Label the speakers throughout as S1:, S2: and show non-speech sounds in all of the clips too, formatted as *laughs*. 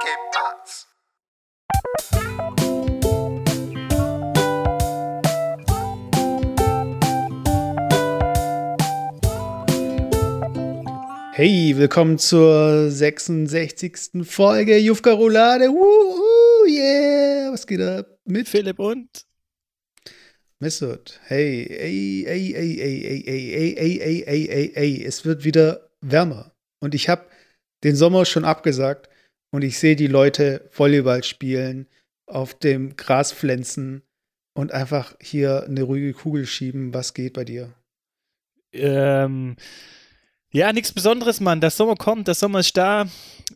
S1: Hey, willkommen zur 66. Folge Jufka Roulade. Woo, yeah, was geht ab?
S2: Mit Philipp und
S1: Messert. Hey, ey, ey, ey, ey, ey, ey, ey, ey, ey, ey, ey, ey, es wird wieder wärmer. Und ich habe den Sommer schon abgesagt und ich sehe die Leute Volleyball spielen, auf dem Gras pflänzen und einfach hier eine ruhige Kugel schieben. Was geht bei dir?
S2: ähm, ja, nichts Besonderes, Mann. Der Sommer kommt, der Sommer ist da.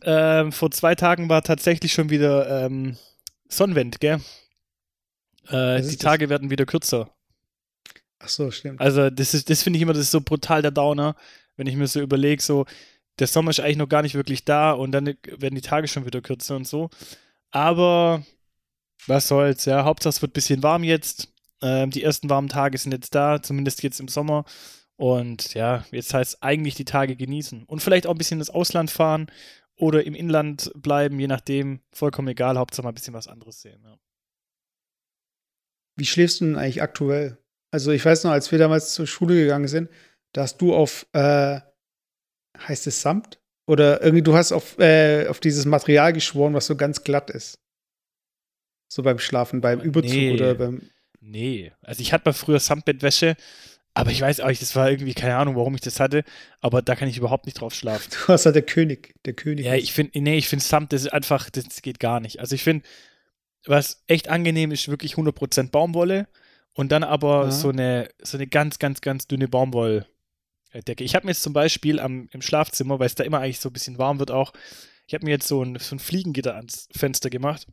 S2: Ähm, vor zwei Tagen war tatsächlich schon wieder ähm, Sonnenwind, gell? Äh, die
S1: ist das?
S2: Tage werden wieder kürzer.
S1: Ach so, stimmt.
S2: Also, das ist, das finde ich immer, das ist so brutal der Downer, wenn ich mir so überlege, so, der Sommer ist eigentlich noch gar nicht wirklich da und dann werden die Tage schon wieder kürzer und so. Aber was soll's, ja. Hauptsache es wird ein bisschen warm jetzt. Ähm, die ersten warmen Tage sind jetzt da, zumindest jetzt im Sommer. Und ja, jetzt heißt es eigentlich die Tage genießen. Und vielleicht auch ein bisschen ins Ausland fahren oder im Inland bleiben, je nachdem. Vollkommen egal, Hauptsache mal ein bisschen was anderes sehen. Ja.
S1: Wie schläfst du denn eigentlich aktuell? Also ich weiß noch, als wir damals zur Schule gegangen sind, da hast du auf, äh, heißt es Samt? Oder irgendwie, du hast auf, äh, auf dieses Material geschworen, was so ganz glatt ist. So beim Schlafen, beim Überzug
S2: Nee.
S1: oder beim.
S2: Nee, also ich hatte mal früher Samtbettwäsche, aber ich weiß auch das war irgendwie, keine Ahnung, warum ich das hatte, aber da kann ich überhaupt nicht drauf schlafen. *laughs*
S1: Du warst halt der König. Der König.
S2: Ja, ich finde, nee, ich finde Samt, das ist einfach, das geht gar nicht. Also ich finde, was echt angenehm ist, wirklich 100% Baumwolle und dann aber
S1: Ja.
S2: so eine, so eine ganz, ganz, ganz dünne Baumwolldecke. Ich habe mir jetzt zum Beispiel am, im Schlafzimmer, weil es da immer eigentlich so ein bisschen warm wird auch, ich habe mir jetzt so ein, so ein Fliegengitter ans Fenster gemacht.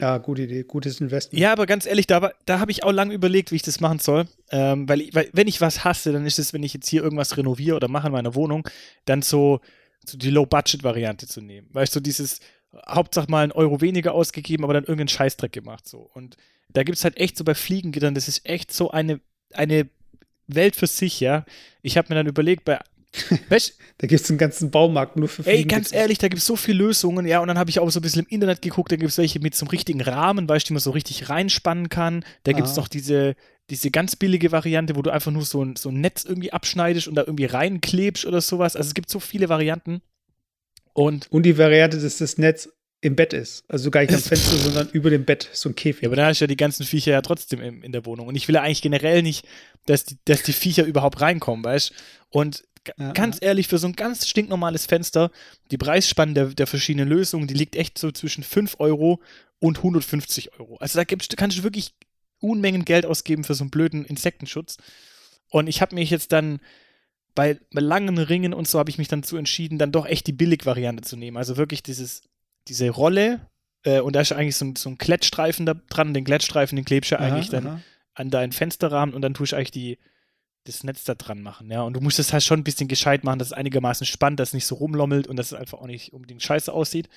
S1: Ja, gute Idee, gutes Investment.
S2: Ja, aber ganz ehrlich, da, da habe ich auch lange überlegt, wie ich das machen soll. Ähm, weil, ich, weil, wenn ich was hasse, dann ist es, wenn ich jetzt hier irgendwas renoviere oder mache in meiner Wohnung, dann so, so die Low-Budget-Variante zu nehmen. Weißt du, dieses Hauptsache mal einen Euro weniger ausgegeben, aber dann irgendeinen Scheißdreck gemacht. So. Und da gibt es halt echt so bei Fliegengittern, das ist echt so eine, eine Welt für sich, ja. Ich habe mir dann überlegt, bei. *laughs* Weißt,
S1: Da gibt es einen ganzen Baumarkt nur für
S2: Ey,
S1: Fliegen.
S2: ganz ehrlich, da gibt es so viele Lösungen, ja, und dann habe ich auch so ein bisschen im Internet geguckt, da gibt es welche mit so einem richtigen Rahmen, weißt du, die man so richtig reinspannen kann. Da gibt es noch diese, diese ganz billige Variante, wo du einfach nur so ein, so ein Netz irgendwie abschneidest und da irgendwie reinklebst oder sowas. Also es gibt so viele Varianten. Und
S1: Und die Variante, dass das Netz im Bett ist. Also gar nicht am Fenster, sondern über dem Bett. So ein Käfig.
S2: ja, aber da hast du ja die ganzen Viecher ja trotzdem in, in der Wohnung. Und ich will ja eigentlich generell nicht, dass die, dass die Viecher überhaupt reinkommen, weißt du? Und
S1: Ja,
S2: ganz ehrlich, für so ein ganz stinknormales Fenster, die Preisspanne der, der verschiedenen Lösungen, die liegt echt so zwischen 5 Euro und 150 Euro. Also da gibst, kannst du wirklich Unmengen Geld ausgeben für so einen blöden Insektenschutz. Und ich habe mich jetzt dann bei, bei langen Ringen und so habe ich mich dann zu entschieden, dann doch echt die Billig-Variante zu nehmen. Also wirklich dieses, diese Rolle, äh, und da ist eigentlich so ein, so ein Klettstreifen da dran. Den Klettstreifen, den klebst du
S1: Aha,
S2: eigentlich dann
S1: aha.
S2: an deinen Fensterrahmen und dann tust du eigentlich die, das Netz da dran machen, ja. Und du musst das halt schon ein bisschen gescheit machen, dass es einigermaßen spannend, dass es nicht so rumlommelt und dass es einfach auch nicht unbedingt scheiße aussieht.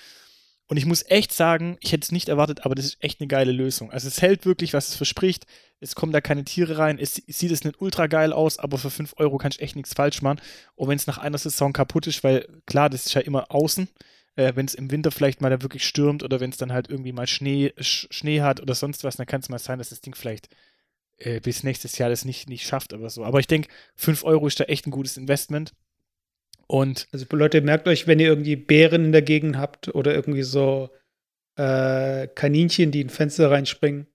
S2: Und ich muss echt sagen, ich hätte es nicht erwartet, aber das ist echt eine geile Lösung. Also es hält wirklich, was es verspricht. Es kommen da keine Tiere rein. Es sieht es nicht ultra geil aus, aber für 5 Euro kannst du echt nichts falsch machen. Und wenn es nach einer Saison kaputt ist, weil klar, das ist ja immer außen, äh, wenn es im Winter vielleicht mal da wirklich stürmt oder wenn es dann halt irgendwie mal Schnee, Sch Schnee hat oder sonst was, dann kann es mal sein, dass das Ding vielleicht äh, bis nächstes Jahr das nicht, nicht schafft oder so. Aber ich denke, 5 Euro ist da echt ein gutes Investment. Und
S1: Also Leute, merkt euch, wenn ihr irgendwie Bären in der Gegend habt oder irgendwie so äh, Kaninchen, die in Fenster reinspringen,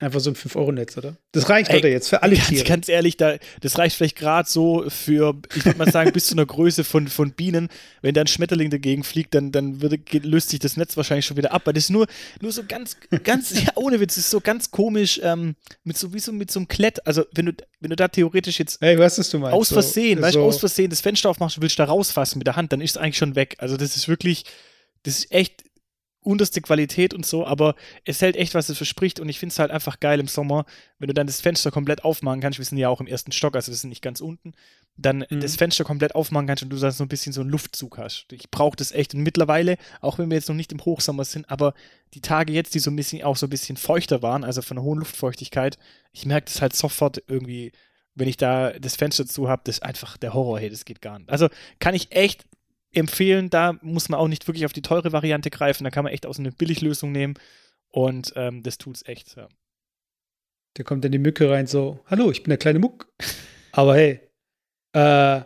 S1: einfach so ein 5-Euro-Netz, oder? Das reicht,
S2: Ey,
S1: oder jetzt für alle
S2: ganz,
S1: Tiere.
S2: ganz ehrlich, da, das reicht vielleicht gerade so für, ich würde mal sagen, bis zu einer Größe von, von Bienen. Wenn da ein Schmetterling dagegen fliegt, dann, dann würde, geht, löst sich das Netz wahrscheinlich schon wieder ab. Weil das ist nur, nur so ganz, ganz, *laughs* ja, ohne Witz, das ist so ganz komisch, ähm, mit so wie so mit so einem Klett. Also, wenn du, wenn du da theoretisch jetzt
S1: Hey, was du meinst?
S2: aus Versehen,
S1: so,
S2: weißt
S1: so,
S2: aus Versehen das Fenster aufmachst und willst da rausfassen mit der Hand, dann ist es eigentlich schon weg. Also das ist wirklich, das ist echt unterste Qualität und so, aber es hält echt, was es verspricht und ich finde es halt einfach geil im Sommer, wenn du dann das Fenster komplett aufmachen kannst, wir sind ja auch im ersten Stock, also wir sind nicht ganz unten, dann
S1: Mhm.
S2: das Fenster komplett aufmachen kannst und du dann so ein bisschen so einen Luftzug hast. Ich brauche das echt und mittlerweile, auch wenn wir jetzt noch nicht im Hochsommer sind, aber die Tage jetzt, die so ein bisschen auch so ein bisschen feuchter waren, also von der hohen Luftfeuchtigkeit, ich merke das halt sofort irgendwie, wenn ich da das Fenster zu habe, das ist einfach der Horror, hey, das geht gar nicht. Also kann ich echt empfehlen. Da muss man auch nicht wirklich auf die teure Variante greifen. Da kann man echt aus so eine Billiglösung nehmen. Und ähm, das tut's echt. Ja.
S1: Da kommt dann die Mücke rein, so: Hallo, ich bin der kleine Muck. *laughs* Aber hey, äh,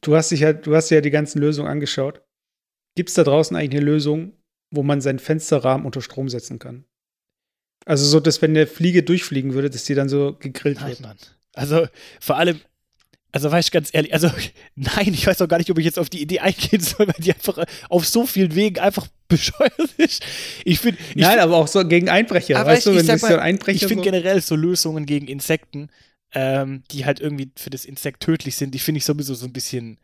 S1: du hast dich ja, du hast dir ja die ganzen Lösungen angeschaut. Gibt es da draußen eigentlich eine Lösung, wo man seinen Fensterrahmen unter Strom setzen kann? Also so, dass wenn eine Fliege durchfliegen würde, dass die dann so gegrillt
S2: Nein,
S1: wird.
S2: Mann. Also vor allem, also weiß ich ganz ehrlich, also *laughs* nein, ich weiß auch gar nicht, ob ich jetzt auf die Idee eingehen soll, weil die einfach auf so vielen Wegen einfach *laughs* bescheuert ist. Ich finde,
S1: Nein, aber auch so gegen Einbrecher.
S2: Aber
S1: weißt
S2: ich-
S1: du,
S2: ich
S1: wenn
S2: sag
S1: sich so ein
S2: mal,
S1: Einbrecher
S2: ich finde
S1: so,
S2: generell so Lösungen gegen Insekten, ähm, die halt irgendwie für das Insekt tödlich sind, die finde ich sowieso so ein bisschen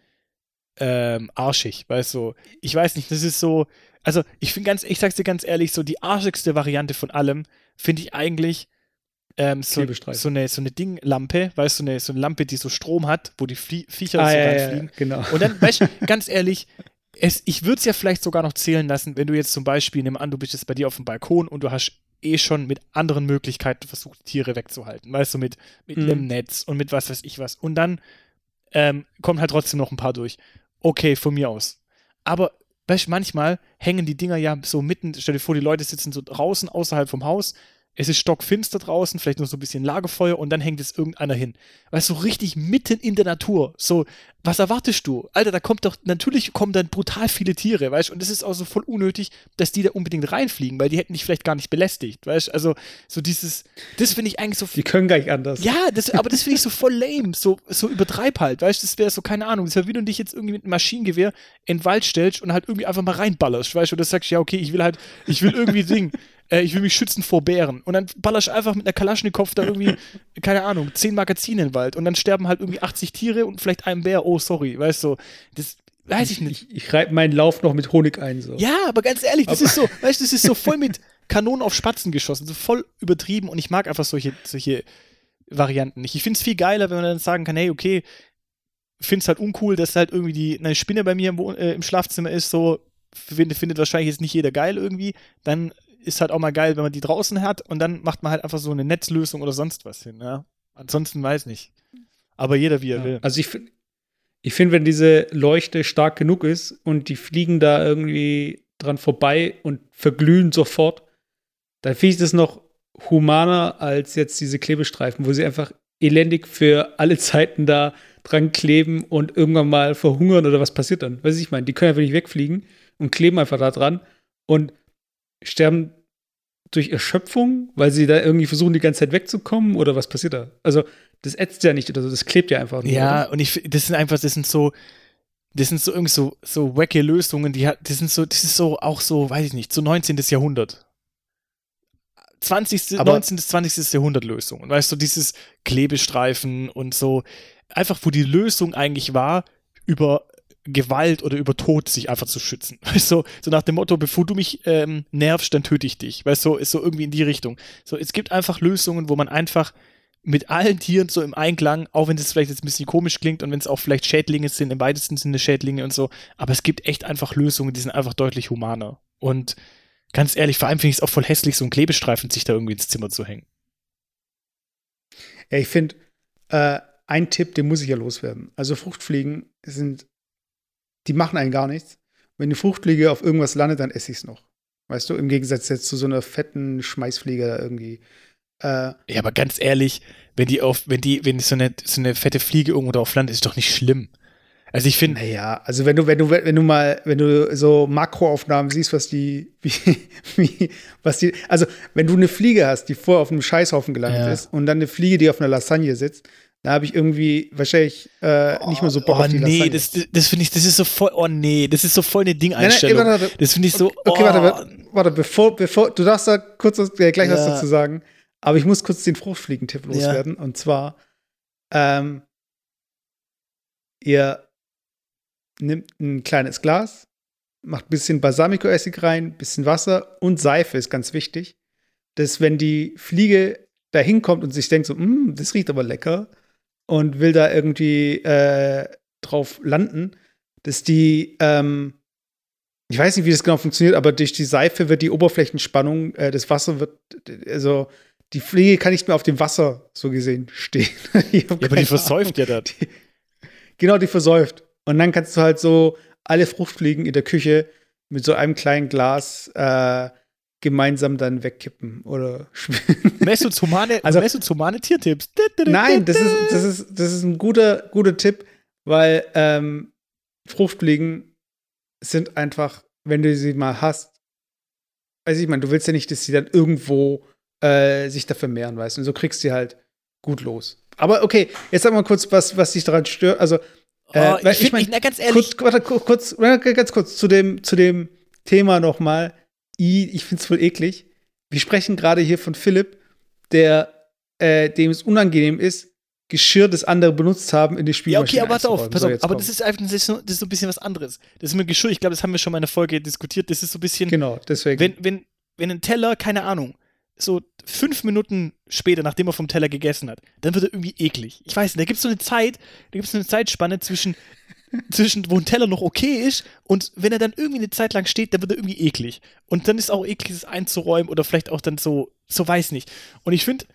S2: ähm, arschig, weißt du. Ich weiß nicht, das ist so, also ich finde ganz, ich sag's dir ganz ehrlich, so die arschigste Variante von allem finde ich eigentlich ähm, so, so eine so eine Dinglampe, weißt du, so eine, so eine Lampe, die so Strom hat, wo die Flie Viecher
S1: ah,
S2: so
S1: ja, ja,
S2: reinfliegen.
S1: ja, genau.
S2: Und dann, weißt du, *laughs* ganz ehrlich, es, ich würde es ja vielleicht sogar noch zählen lassen, wenn du jetzt zum Beispiel, nimm an, du bist jetzt bei dir auf dem Balkon und du hast eh schon mit anderen Möglichkeiten versucht, Tiere wegzuhalten. Weißt du, mit, mit
S1: Mhm.
S2: einem Netz und mit was weiß ich was. Und dann ähm, kommen halt trotzdem noch ein paar durch. Okay, von mir aus. Aber weißt du, manchmal hängen die Dinger ja so mitten, stell dir vor, die Leute sitzen so draußen außerhalb vom Haus, es ist stockfinster draußen, vielleicht nur so ein bisschen Lagerfeuer und dann hängt es irgendeiner hin. Weißt du, so richtig mitten in der Natur. So, was erwartest du? Alter, da kommt doch, natürlich kommen dann brutal viele Tiere, weißt du, und das ist auch so voll unnötig, dass die da unbedingt reinfliegen, weil die hätten dich vielleicht gar nicht belästigt, weißt du, also so dieses, das finde ich eigentlich so
S1: Die können gar nicht anders.
S2: ja, das, *laughs* aber das finde ich so voll lame, so, so übertreib halt, weißt du, das wäre so, keine Ahnung, das wäre wie du dich jetzt irgendwie mit einem Maschinengewehr in den Wald stellst und halt irgendwie einfach mal reinballerst, weißt du, und du sagst, ja, okay, ich will halt, ich will irgendwie *laughs* Ding, äh, ich will mich schützen vor Bären und dann ballerst du einfach mit einer Kalaschnikow da irgendwie, *laughs* keine Ahnung, zehn Magazine in den Wald und dann sterben halt irgendwie 80 Tiere und vielleicht ein Bär, oh, sorry, weißt du, das weiß ich nicht.
S1: Ich, ich reibe meinen Lauf noch mit Honig ein. So.
S2: Ja, aber ganz ehrlich, das ist so, *laughs* weißt du, das ist so voll mit Kanonen auf Spatzen geschossen, so voll übertrieben und ich mag einfach solche, solche Varianten nicht. Ich finde es viel geiler, wenn man dann sagen kann, hey, okay, finde es halt uncool, dass halt irgendwie die, eine Spinne bei mir im, äh, im Schlafzimmer ist, so findet, findet wahrscheinlich jetzt nicht jeder geil irgendwie, dann ist halt auch mal geil, wenn man die draußen hat und dann macht man halt einfach so eine Netzlösung oder sonst was hin, ja. Ansonsten weiß nicht. Aber jeder wie er
S1: Ja.
S2: will.
S1: Also ich finde, ich find, wenn diese Leuchte stark genug ist und die fliegen da irgendwie dran vorbei und verglühen sofort, dann finde ich das noch humaner als jetzt diese Klebestreifen, wo sie einfach elendig für alle *laughs* Zeiten da dran kleben und irgendwann mal verhungern oder was passiert dann? Weiß ich meine, die können einfach nicht wegfliegen und kleben einfach da dran und sterben durch Erschöpfung, weil sie da irgendwie versuchen, die ganze Zeit wegzukommen oder was passiert da? Also, das ätzt ja nicht oder so, das klebt ja einfach nur.
S2: Ja,
S1: oder?
S2: und ich das sind einfach, das sind so, das sind so irgendwie so, so wacky Lösungen, die hat, das sind so, das ist so, auch so, weiß ich nicht, so 19. Jahrhundert. 20.
S1: Aber-
S2: 19. bis 20. Jahrhundert Lösungen. Weißt du, dieses Klebestreifen und so, einfach wo die Lösung eigentlich war, über Gewalt oder über Tod sich einfach zu schützen. *laughs* Weißt du, so nach dem Motto, bevor du mich ähm, nervst, dann töte ich dich. Weißt du, ist so irgendwie in die Richtung. So, es gibt einfach Lösungen, wo man einfach mit allen Tieren so im Einklang, auch wenn das vielleicht jetzt ein bisschen komisch klingt und wenn es auch vielleicht Schädlinge sind, im weitesten Sinne Schädlinge und so, aber es gibt echt einfach Lösungen, die sind einfach deutlich humaner. Und ganz ehrlich, vor allem finde ich es auch voll hässlich, so einen Klebestreifen sich da irgendwie ins Zimmer zu hängen.
S1: Ja, ich finde, äh, ein Tipp, den muss ich ja loswerden. Also Fruchtfliegen sind, die machen einen gar nichts. Wenn eine Fruchtfliege auf irgendwas landet, dann esse ich es noch. Weißt du, im Gegensatz jetzt zu so einer fetten Schmeißfliege da irgendwie. Äh,
S2: Ja, aber ganz ehrlich, wenn die auf, wenn die, wenn so eine, so eine fette Fliege irgendwo drauf landet, ist doch nicht schlimm. Also ich finde,
S1: naja, also wenn du, wenn du, wenn du mal, wenn du so Makroaufnahmen siehst, was die, *laughs* wie, wie, was die, also wenn du eine Fliege hast, die vorher auf einem Scheißhaufen gelandet
S2: Ja.
S1: ist und dann eine Fliege, die auf einer Lasagne sitzt, da habe ich irgendwie wahrscheinlich äh, nicht mehr so Bock
S2: oh
S1: auf die
S2: nee,
S1: Lasagne.
S2: das, das finde ich, das ist so voll, oh nee, das ist so voll eine
S1: Nein, nein,
S2: Ding-Einstellung.
S1: warte.
S2: Das finde ich so,
S1: Okay,
S2: oh,
S1: warte, warte, warte, bevor, bevor, du darfst da kurz was, äh, gleich was
S2: Ja.
S1: dazu sagen, aber ich muss kurz den Fruchtfliegentipp loswerden. Und zwar, ähm, ihr nimmt ein kleines Glas, macht ein bisschen Balsamico-Essig rein, bisschen Wasser und Seife ist ganz wichtig. Dass, wenn die Fliege da hinkommt und sich denkt so, "Mm, das riecht aber lecker und will da irgendwie äh, drauf landen, dass die, ähm, ich weiß nicht, wie das genau funktioniert, aber durch die Seife wird die Oberflächenspannung, äh, das Wasser wird, also die Fliege kann nicht mehr auf dem Wasser so gesehen stehen. *laughs*
S2: Ja, aber die versäuft ja.
S1: Ahnung. Genau, die versäuft. Und dann kannst du halt so alle Fruchtfliegen in der Küche mit so einem kleinen Glas äh, gemeinsam dann wegkippen oder *laughs*
S2: Mesozomane,
S1: Also-
S2: Mesozomane Tiertipps.
S1: Nein, das ist, das ist, das ist ein guter, guter Tipp, weil ähm, Fruchtfliegen sind einfach, wenn du sie mal hast, weiß ich meine, du willst ja nicht, dass sie dann irgendwo äh, sich da vermehren, weißt du, und so kriegst du sie halt gut los. Aber okay, jetzt sag mal kurz, was, was dich daran stört. Also,
S2: Oh,
S1: Äh, weil
S2: ich,
S1: ich
S2: find,
S1: mein,
S2: ich, na, ganz ehrlich,
S1: kurz, warte, ku- kurz, ganz kurz zu dem, zu dem Thema nochmal. I, ich finde es voll eklig. Wir sprechen gerade hier von Philipp, der, äh, dem es unangenehm ist, Geschirr, das andere benutzt haben, in die
S2: Ja,
S1: Spielmaschine
S2: okay, aber pass auf, pass
S1: So,
S2: auf.
S1: jetzt
S2: aber das ist einfach das ist, so, das ist so ein bisschen was anderes. Das ist mit Geschirr, ich glaube, das haben wir schon mal in der Folge diskutiert. Das ist so ein bisschen,
S1: Genau, deswegen.
S2: wenn, wenn, wenn ein Teller, keine Ahnung, so fünf Minuten später, nachdem er vom Teller gegessen hat, dann wird er irgendwie eklig. Ich weiß nicht, da gibt es so eine Zeit, da gibt es so eine Zeitspanne zwischen, zwischen, wo ein Teller noch okay ist und wenn er dann irgendwie eine Zeit lang steht, dann wird er irgendwie eklig. Und dann ist auch eklig, das einzuräumen oder vielleicht auch dann so, so weiß nicht. Und ich finde,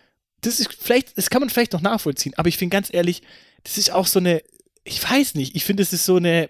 S2: das ist vielleicht, das kann man vielleicht noch nachvollziehen, aber ich finde ganz ehrlich, das ist auch so eine, ich weiß nicht, ich finde, das ist so eine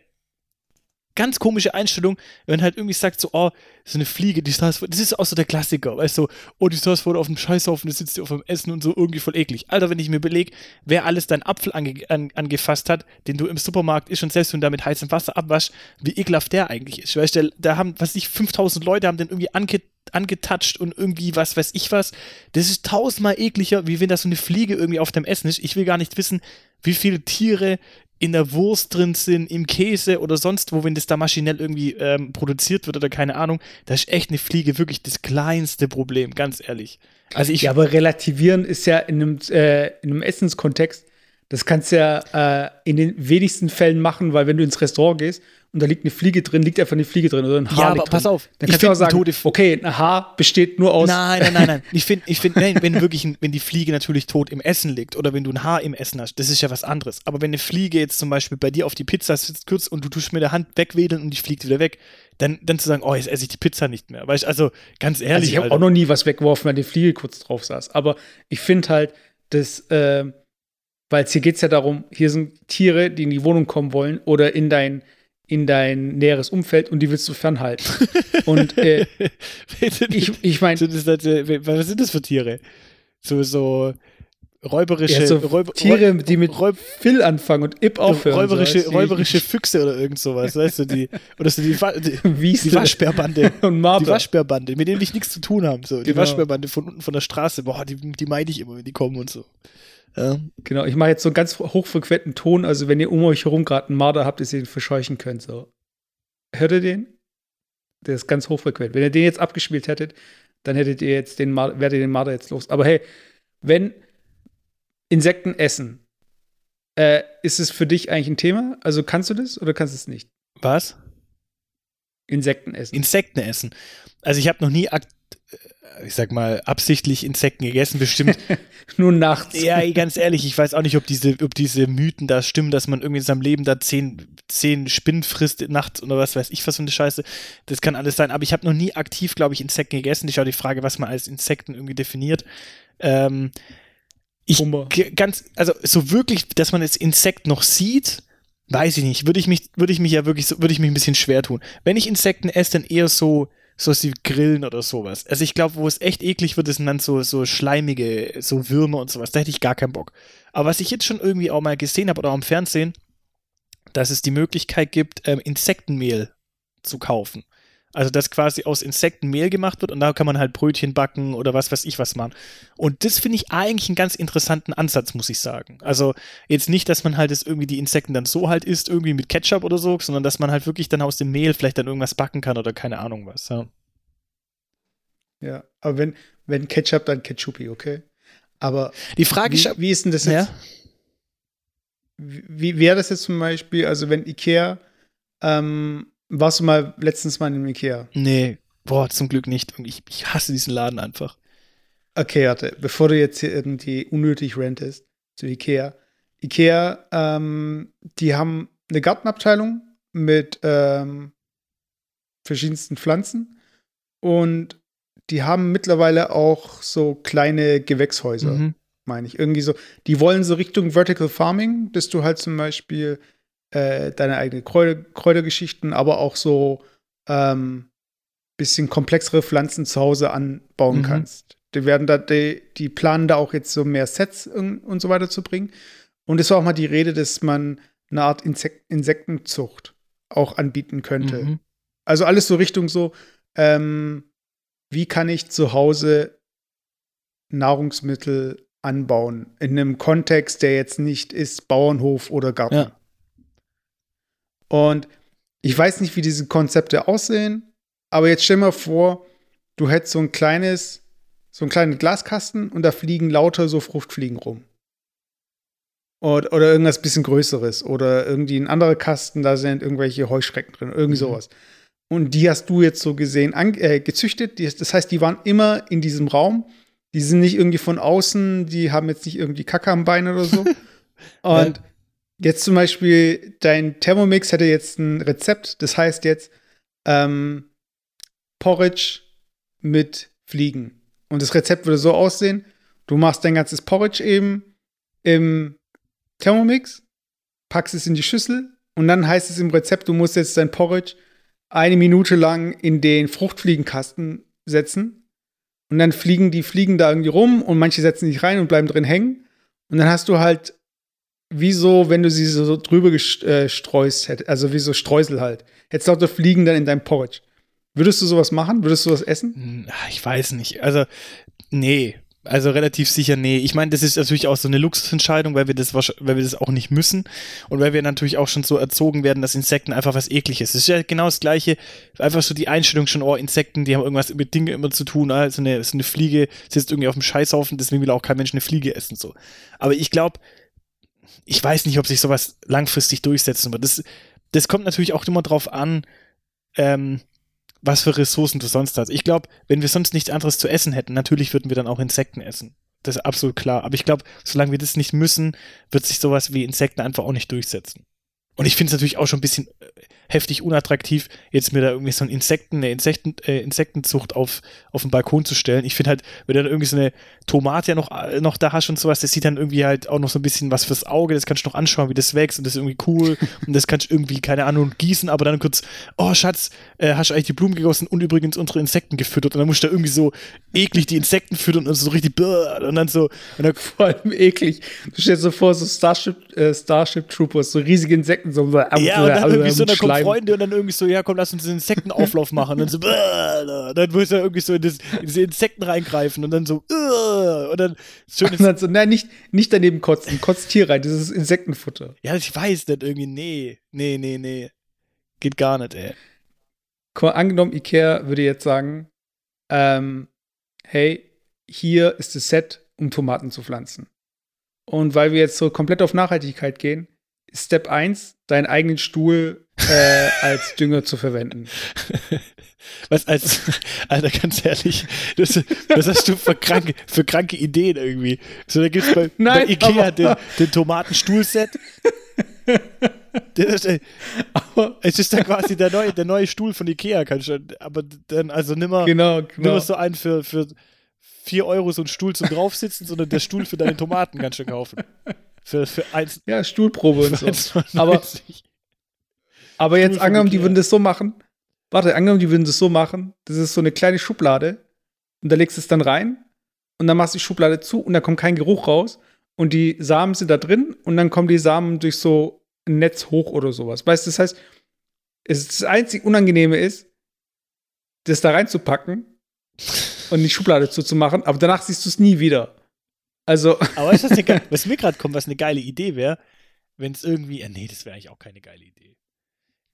S2: ganz komische Einstellung, wenn halt irgendwie sagt so, oh, so eine Fliege, die saß, das ist auch so der Klassiker, weißt du, oh, die saß vorne auf dem Scheißhaufen, da sitzt die auf dem Essen und so irgendwie voll eklig. Alter, wenn ich mir überlege, wer alles deinen Apfel ange an, angefasst hat, den du im Supermarkt isst und selbst wenn du da mit heißem Wasser abwaschst, wie ekelhaft der eigentlich ist. Weißt du, da haben, was ich, 5000 Leute haben den irgendwie ange angetatscht und irgendwie was weiß ich was. Das ist tausendmal ekliger, wie wenn da so eine Fliege irgendwie auf dem Essen ist. Ich will gar nicht wissen, wie viele Tiere in der Wurst drin sind, im Käse oder sonst wo, wenn das da maschinell irgendwie ähm, produziert wird oder keine Ahnung. Da ist echt eine Fliege wirklich das kleinste Problem, ganz ehrlich. Also ich,
S1: ja, aber relativieren ist ja in einem, äh, in einem Essenskontext, das kannst du ja äh, in den wenigsten Fällen machen, weil wenn du ins Restaurant gehst und da liegt eine Fliege drin, liegt einfach eine Fliege drin oder ein Haar
S2: Ja, aber pass auf,
S1: Dann
S2: ich
S1: kannst du auch
S2: find
S1: sagen, okay, ein Haar besteht nur aus
S2: Nein, nein, nein, nein. *laughs* Ich finde, ich find, nein, wenn wirklich, ein, wenn die Fliege natürlich tot im Essen liegt oder wenn du ein Haar im Essen hast, das ist ja was anderes. Aber wenn eine Fliege jetzt zum Beispiel bei dir auf die Pizza sitzt kurz und du tust mit der Hand wegwedeln und die fliegt wieder weg, dann, dann zu sagen, oh, jetzt esse ich die Pizza nicht mehr. Weißt du, also ganz ehrlich.
S1: Also ich habe auch noch nie was weggeworfen, weil die Fliege kurz drauf saß. Aber ich finde halt, dass, äh, weil hier geht es ja darum, hier sind Tiere, die in die Wohnung kommen wollen oder in dein, in dein näheres Umfeld und die willst du fernhalten. und äh, *laughs* ich, ich meine,
S2: was sind das für Tiere? So, so räuberische
S1: ja, so
S2: Räub-
S1: Tiere, die mit
S2: Räub-
S1: Phil anfangen und Ip aufhören.
S2: räuberische,
S1: so,
S2: räuberische Füchse oder irgend sowas, weißt du, die, oder so die, die, *laughs* die Waschbärbande. *laughs*
S1: und
S2: Die
S1: Marder.
S2: Waschbärbande, mit denen ich nichts zu tun haben. So. Die
S1: Genau.
S2: Waschbärbande von unten von der Straße, boah, die, die meide ich immer, wenn die kommen und so. Ja.
S1: Genau, ich mache jetzt so einen ganz hochfrequenten Ton, also wenn ihr um euch herum gerade einen Marder habt, dass ihr ihn verscheuchen könnt. So. Hört ihr den? Der ist ganz hochfrequent. Wenn ihr den jetzt abgespielt hättet, dann hättet ihr jetzt den Marder, wärt ihr den Marder jetzt los. Aber hey, wenn Insekten essen, äh, ist es für dich eigentlich ein Thema? Also kannst du das oder kannst du es nicht?
S2: Was?
S1: Insekten essen.
S2: Insekten essen. Also ich habe noch nie, ich sag mal, absichtlich Insekten gegessen, bestimmt. *laughs*
S1: Nur nachts.
S2: ja, ganz ehrlich, ich weiß auch nicht, ob diese, ob diese Mythen da stimmen, dass man irgendwie in seinem Leben da zehn, zehn Spinnen frisst nachts oder was weiß ich was für eine Scheiße. Das kann alles sein. Aber ich habe noch nie aktiv, glaube ich, Insekten gegessen. Ich auch die Frage, was man als Insekten irgendwie definiert. Ähm, ich
S1: Hummer.
S2: Ganz, also so wirklich, dass man das Insekt noch sieht, weiß ich nicht. Würde ich mich, würde ich mich ja wirklich, so, würde ich mich ein bisschen schwer tun. Wenn ich Insekten esse, dann eher so, so was wie Grillen oder sowas. Also ich glaube, wo es echt eklig wird, sind dann so, so schleimige, so Würmer und sowas. Da hätte ich gar keinen Bock. Aber was ich jetzt schon irgendwie auch mal gesehen habe oder auch im Fernsehen, dass es die Möglichkeit gibt, ähm, Insektenmehl zu kaufen. Also, dass quasi aus Insekten Mehl gemacht wird und da kann man halt Brötchen backen oder was weiß ich was machen. Und das finde ich eigentlich einen ganz interessanten Ansatz, muss ich sagen. Also, jetzt nicht, dass man halt das irgendwie die Insekten dann so halt isst, irgendwie mit Ketchup oder so, sondern dass man halt wirklich dann aus dem Mehl vielleicht dann irgendwas backen kann oder keine Ahnung was. Ja.
S1: Ja, aber wenn, wenn Ketchup, dann Ketchupi, okay? Aber
S2: Die Frage ist,
S1: wie, wie ist denn das jetzt?
S2: ja,
S1: Wie, wie wäre das jetzt zum Beispiel, also wenn Ikea, ähm, warst du mal letztens mal in Ikea?
S2: nee, boah, zum Glück nicht. Ich, ich hasse diesen Laden einfach.
S1: Okay, warte, bevor du jetzt hier irgendwie unnötig rentest zu Ikea. Ikea, ähm, die haben eine Gartenabteilung mit ähm, verschiedensten Pflanzen und die haben mittlerweile auch so kleine Gewächshäuser.
S2: Mhm.
S1: meine ich. Irgendwie so, die wollen so Richtung Vertical Farming, dass du halt zum Beispiel äh, deine eigenen Kräuter, Kräutergeschichten, aber auch so ähm, bisschen komplexere Pflanzen zu Hause anbauen mhm. kannst. Die werden da, die, die planen da auch jetzt so mehr Sets und, und so weiter zu bringen. Und es war auch mal die Rede, dass man eine Art Insek Insektenzucht auch anbieten könnte. Mhm. Also alles so Richtung so, ähm, wie kann ich zu Hause Nahrungsmittel anbauen in einem Kontext, der jetzt nicht ist Bauernhof oder Garten. Ja. Und ich weiß nicht, wie diese Konzepte aussehen, aber jetzt stell mal vor, du hättest so ein kleines, so einen kleinen Glaskasten und da fliegen lauter so Fruchtfliegen rum. Oder, oder irgendwas bisschen Größeres. Oder irgendwie ein anderer Kasten, da sind irgendwelche Heuschrecken drin. Irgendwie mhm. sowas. Und die hast du jetzt so gesehen, äh, gezüchtet. Die, das heißt, die waren immer in diesem Raum. Die sind nicht irgendwie von außen, die haben jetzt nicht irgendwie Kacke am Bein oder so. *laughs* Und. Jetzt zum Beispiel, dein Thermomix hätte jetzt ein Rezept. Das heißt jetzt ähm, Porridge mit Fliegen. Und das Rezept würde so aussehen: Du machst dein ganzes Porridge eben im Thermomix, packst es in die Schüssel und dann heißt es im Rezept, du musst jetzt dein Porridge eine Minute lang in den Fruchtfliegenkasten setzen. Und dann fliegen die Fliegen da irgendwie rum und manche setzen sich rein und bleiben drin hängen. Und dann hast du halt, wie so, wenn du sie so drüber gestreust hättest, also wie so Streusel halt. Hättest lauter Fliegen dann in deinem Porridge. Würdest du sowas machen? Würdest du sowas essen?
S2: Hm, ich weiß nicht. Also, nee. Also relativ sicher, nee. Ich meine, das ist natürlich auch so eine Luxusentscheidung, weil wir das weil wir das auch nicht müssen und weil wir natürlich auch schon so erzogen werden, dass Insekten einfach was ekliges. Es ist ja genau das gleiche, einfach so die Einstellung schon, oh, Insekten, die haben irgendwas mit Dingen immer zu tun, also eine, so eine Fliege sitzt irgendwie auf dem Scheißhaufen, deswegen will auch kein Mensch eine Fliege essen, so. Aber ich glaube, ich weiß nicht, ob sich sowas langfristig durchsetzen wird. Das, das kommt natürlich auch immer drauf an, ähm, was für Ressourcen du sonst hast. Ich glaube, wenn wir sonst nichts anderes zu essen hätten, natürlich würden wir dann auch Insekten essen. Das ist absolut klar. Aber ich glaube, solange wir das nicht müssen, wird sich sowas wie Insekten einfach auch nicht durchsetzen. Und ich finde es natürlich auch schon ein bisschen äh, heftig unattraktiv, jetzt mir da irgendwie so ein Insekten, eine Insekten, äh, Insektenzucht auf, auf den Balkon zu stellen. Ich finde halt, wenn du dann irgendwie so eine Tomate ja noch, äh, noch da hast und sowas, das sieht dann irgendwie halt auch noch so ein bisschen was fürs Auge, das kannst du noch anschauen, wie das wächst und das ist irgendwie cool *laughs* und das kannst du irgendwie, keine Ahnung, gießen, aber dann kurz, oh Schatz, äh, hast du eigentlich die Blumen gegossen und übrigens unsere Insekten gefüttert und dann musst du da irgendwie so eklig die Insekten füttern und so richtig und dann so und dann
S1: vor allem eklig. Du stellst dir vor, so Starship, äh, Starship Troopers, so riesige Insekten, so
S2: ja, und dann irgendwie so, da kommen Freunde und dann irgendwie so, ja komm, lass uns einen Insektenauflauf machen. Und dann so, *laughs* dann muss er irgendwie so in, das, in, diese Insekten reingreifen und dann so, und dann
S1: schön. Und dann so, nein, nicht, nicht daneben kotzen, kotzt hier rein, das ist Insektenfutter.
S2: Ja, ich weiß nicht irgendwie, nee, nee, nee, nee. Geht gar nicht, ey.
S1: Angenommen, Ikea würde jetzt sagen, ähm, hey, hier ist das Set, um Tomaten zu pflanzen. Und weil wir jetzt so komplett auf Nachhaltigkeit gehen, Step 1, deinen eigenen Stuhl äh, als *laughs* Dünger zu verwenden.
S2: Was als, *laughs* Alter, ganz ehrlich, das, das hast du für kranke, für kranke Ideen irgendwie. So, da gibt's bei, Nein, bei Ikea den, den Tomatenstuhlset. Das, äh, es ist dann quasi der neue, der neue Stuhl von Ikea, kann schon, aber dann, also nimmer,
S1: genau, genau.
S2: nimmer so einen für, für 4 Euro so einen Stuhl zum draufsitzen, sondern der Stuhl für deine Tomaten kannst du kaufen. Für, für eins,
S1: ja, Stuhlprobe und so. Aber, aber jetzt angenommen, die würden das so machen. Warte, angenommen, die würden das so machen. Das ist so eine kleine Schublade. Und da legst du es dann rein. Und dann machst du die Schublade zu und da kommt kein Geruch raus. Und die Samen sind da drin. Und dann kommen die Samen durch so ein Netz hoch oder sowas. Weißt du, das heißt, das einzig Unangenehme ist, das da reinzupacken und die Schublade zuzumachen, aber danach siehst du es nie wieder. Also. *laughs*
S2: Aber weißt du, was, was mir gerade kommt, was eine geile Idee wäre, wenn es irgendwie. Äh, nee, das wäre eigentlich auch keine geile Idee.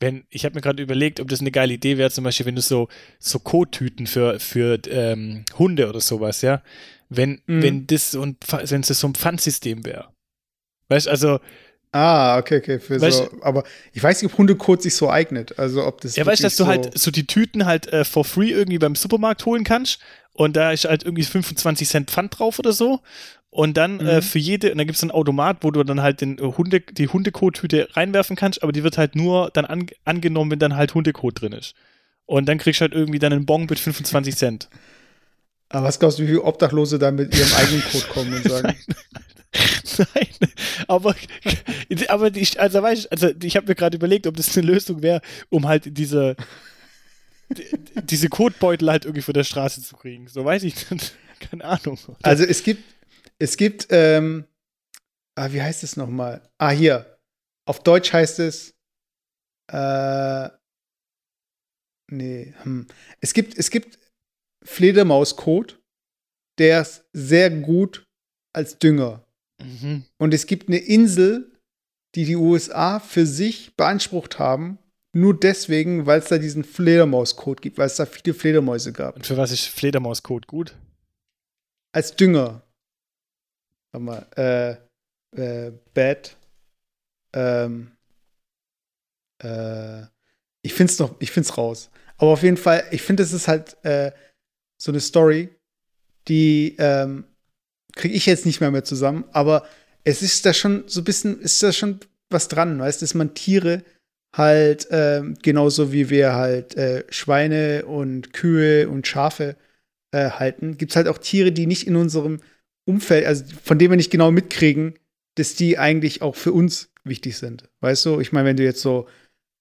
S2: Wenn, ich habe mir gerade überlegt, ob das eine geile Idee wäre, zum Beispiel, wenn du so, so Kottüten für, für ähm, Hunde oder sowas, ja. Wenn, mhm. wenn das so ein, wenn das so ein Pfandsystem wäre. Weißt du, also.
S1: Ah, okay, okay. Für weißt, so, aber ich weiß nicht, ob Hundekot sich so eignet. Also ob das.
S2: Ja, weißt du, dass du halt so die Tüten halt äh, for free irgendwie beim Supermarkt holen kannst und da ist halt irgendwie 25 Cent Pfand drauf oder so. Und dann äh, mhm. äh, für jede, und dann gibt es einen Automat, wo du dann halt den äh, Hunde, die Hundekot-Tüte reinwerfen kannst, aber die wird halt nur dann an, angenommen, wenn dann halt Hundekot drin ist. Und dann kriegst du halt irgendwie dann einen Bon mit 25 Cent.
S1: Aber was glaubst du, wie viele Obdachlose da mit ihrem eigenen Code kommen und sagen? *laughs*
S2: Nein, aber, aber die, also, weißt, also ich habe mir gerade überlegt, ob das eine Lösung wäre, um halt diese, diese Kotbeutel halt irgendwie von der Straße zu kriegen. So weiß ich *laughs* nicht. Keine Ahnung.
S1: Also es gibt, es gibt, ähm, ah, wie heißt es nochmal? Ah, hier. Auf Deutsch heißt es, äh, nee, hm. Es gibt, es gibt Fledermauskot, der ist sehr gut als Dünger.
S2: Mhm.
S1: Und es gibt eine Insel, die die USA für sich beansprucht haben, nur deswegen, weil es da diesen Fledermauskot gibt, weil es da viele Fledermäuse gab.
S2: Und für was ist Fledermauskot gut?
S1: Als Dünger. Warte mal, äh, äh, Bad. Ähm, äh, ich find's noch, ich find's raus. Aber auf jeden Fall, ich finde, es ist halt äh, so eine Story, die ähm, kriege ich jetzt nicht mehr mehr zusammen, aber es ist da schon so ein bisschen, ist da schon was dran, weißt du, dass man Tiere halt ähm, genauso wie wir halt äh, Schweine und Kühe und Schafe äh, halten, gibt es halt auch Tiere, die nicht in unserem Umfeld, also von denen wir nicht genau mitkriegen, dass die eigentlich auch für uns wichtig sind. Weißt du, ich meine, wenn du jetzt so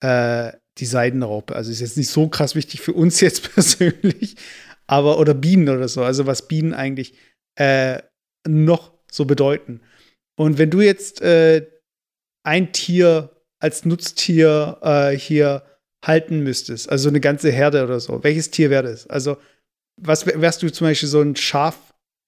S1: äh, die Seidenraupe, also ist jetzt nicht so krass wichtig für uns *laughs* jetzt persönlich, aber oder Bienen oder so, also was Bienen eigentlich äh, noch so bedeuten. Und wenn du jetzt äh, ein Tier als Nutztier äh, hier halten müsstest, also eine ganze Herde oder so, welches Tier wäre das? Also, was wärst du zum Beispiel so ein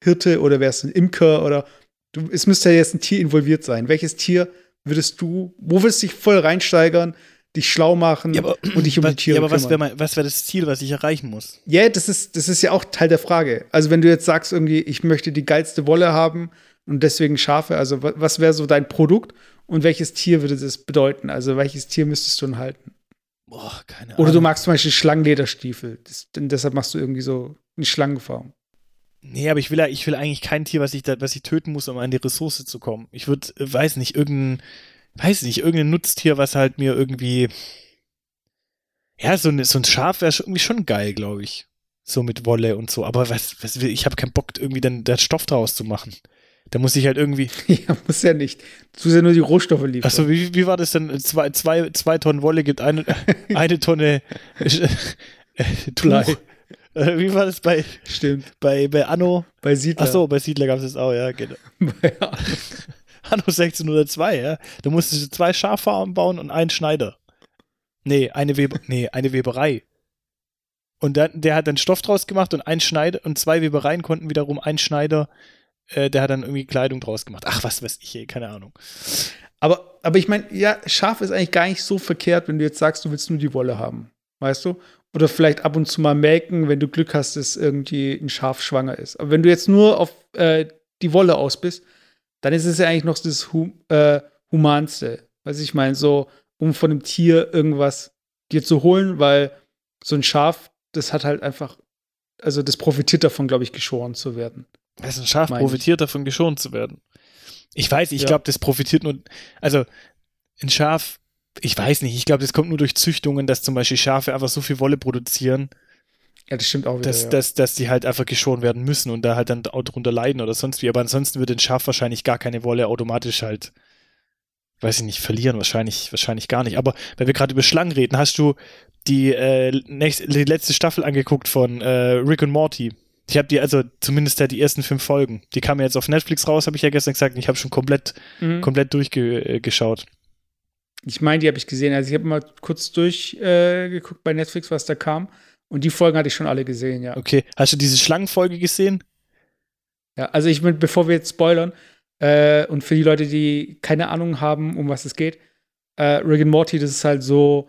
S1: Schafhirte oder wärst du ein Imker oder du, es müsste ja jetzt ein Tier involviert sein. Welches Tier würdest du, wo würdest du dich voll reinsteigern, dich schlau machen
S2: Ja, aber-
S1: und dich um
S2: was,
S1: die Tiere
S2: ja, aber was
S1: kümmern?
S2: wäre was wär das Ziel, was ich erreichen muss?
S1: Ja, das ist, das ist ja auch Teil der Frage. Also, wenn du jetzt sagst, irgendwie, ich möchte die geilste Wolle haben und deswegen Schafe, also wa- was wäre so dein Produkt und welches Tier würde das bedeuten? Also, welches Tier müsstest du denn halten?
S2: Boah, keine
S1: Oder du
S2: Ahnung.
S1: magst zum Beispiel Schlangenlederstiefel. Das, denn deshalb machst du irgendwie so eine Schlangenfarm.
S2: Nee, aber ich will, ich will eigentlich kein Tier, was ich, da, was ich töten muss, um an die Ressource zu kommen. Ich würde, äh, weiß nicht, irgendein, weiß nicht, irgendein Nutztier, was halt mir irgendwie. Ja, so, ein- so ein Schaf wäre irgendwie schon geil, glaube ich. So mit Wolle und so. Aber was, was will, ich habe keinen Bock, irgendwie dann da Stoff draus zu machen. Da muss ich halt irgendwie. *laughs*
S1: ja, muss ja nicht. Du musst ja nur die Rohstoffe liefern.
S2: Achso, wie, wie war das denn? Zwei, zwei, zwei Tonnen Wolle gibt eine, *laughs* eine Tonne äh,
S1: Blei.
S2: Tuch. Äh, Wie war das bei,
S1: Stimmt.
S2: bei, bei Anno?
S1: Bei Siedler.
S2: Achso, bei Siedler gab es das auch, ja, genau. *laughs* Anno *laughs* 1602, ja. Da musstest du zwei Schaffarmen bauen und einen Schneider. Nee, eine, Weber, *laughs* nee, eine Weberei. Und dann, der hat dann Stoff draus gemacht und ein Schneider und zwei Webereien konnten wiederum ein Schneider, äh, der hat dann irgendwie Kleidung draus gemacht. Ach, was weiß ich, ey, keine Ahnung.
S1: Aber, aber ich meine, ja, Schaf ist eigentlich gar nicht so verkehrt, wenn du jetzt sagst, du willst nur die Wolle haben. Weißt du? Oder vielleicht ab und zu mal melken, wenn du Glück hast, dass irgendwie ein Schaf schwanger ist. Aber wenn du jetzt nur auf äh, die Wolle aus bist, dann ist es ja eigentlich noch das hum äh, Humanste. Weiß ich meine, so, um von einem Tier irgendwas dir zu holen, weil so ein Schaf, das hat halt einfach, also das profitiert davon, glaube ich, geschoren zu werden.
S2: Also ein Schaf
S1: Meine ich.
S2: profitiert davon, geschont zu werden. Ich weiß, ich
S1: Ja.
S2: glaube, das profitiert nur, also ein Schaf, ich weiß nicht, ich glaube, das kommt nur durch Züchtungen, dass zum Beispiel Schafe einfach so viel Wolle produzieren,
S1: Ja, das stimmt auch wieder.
S2: dass,
S1: ja.
S2: dass, dass die halt einfach geschoren werden müssen und da halt dann auch drunter leiden oder sonst wie. Aber ansonsten würde ein Schaf wahrscheinlich gar keine Wolle automatisch halt, weiß ich nicht, verlieren. Wahrscheinlich, wahrscheinlich gar nicht. Aber weil wir gerade über Schlangen reden, hast du die, äh, nächste, die letzte Staffel angeguckt von äh, Rick und Morty? Ich habe die, also zumindest ja die ersten fünf Folgen. Die kamen jetzt auf Netflix raus, habe ich ja gestern gesagt. Und ich habe schon komplett,
S1: Mhm.
S2: komplett durchgeschaut.
S1: Ich meine, die habe ich gesehen. Also ich habe mal kurz durchgeguckt äh, bei Netflix, was da kam. Und die Folgen hatte ich schon alle gesehen, ja.
S2: Okay. Hast du diese Schlangenfolge gesehen?
S1: ja also ich bin, bevor wir jetzt spoilern, äh, und für die Leute, die keine Ahnung haben, um was es geht, äh, Rick and Morty, das ist halt so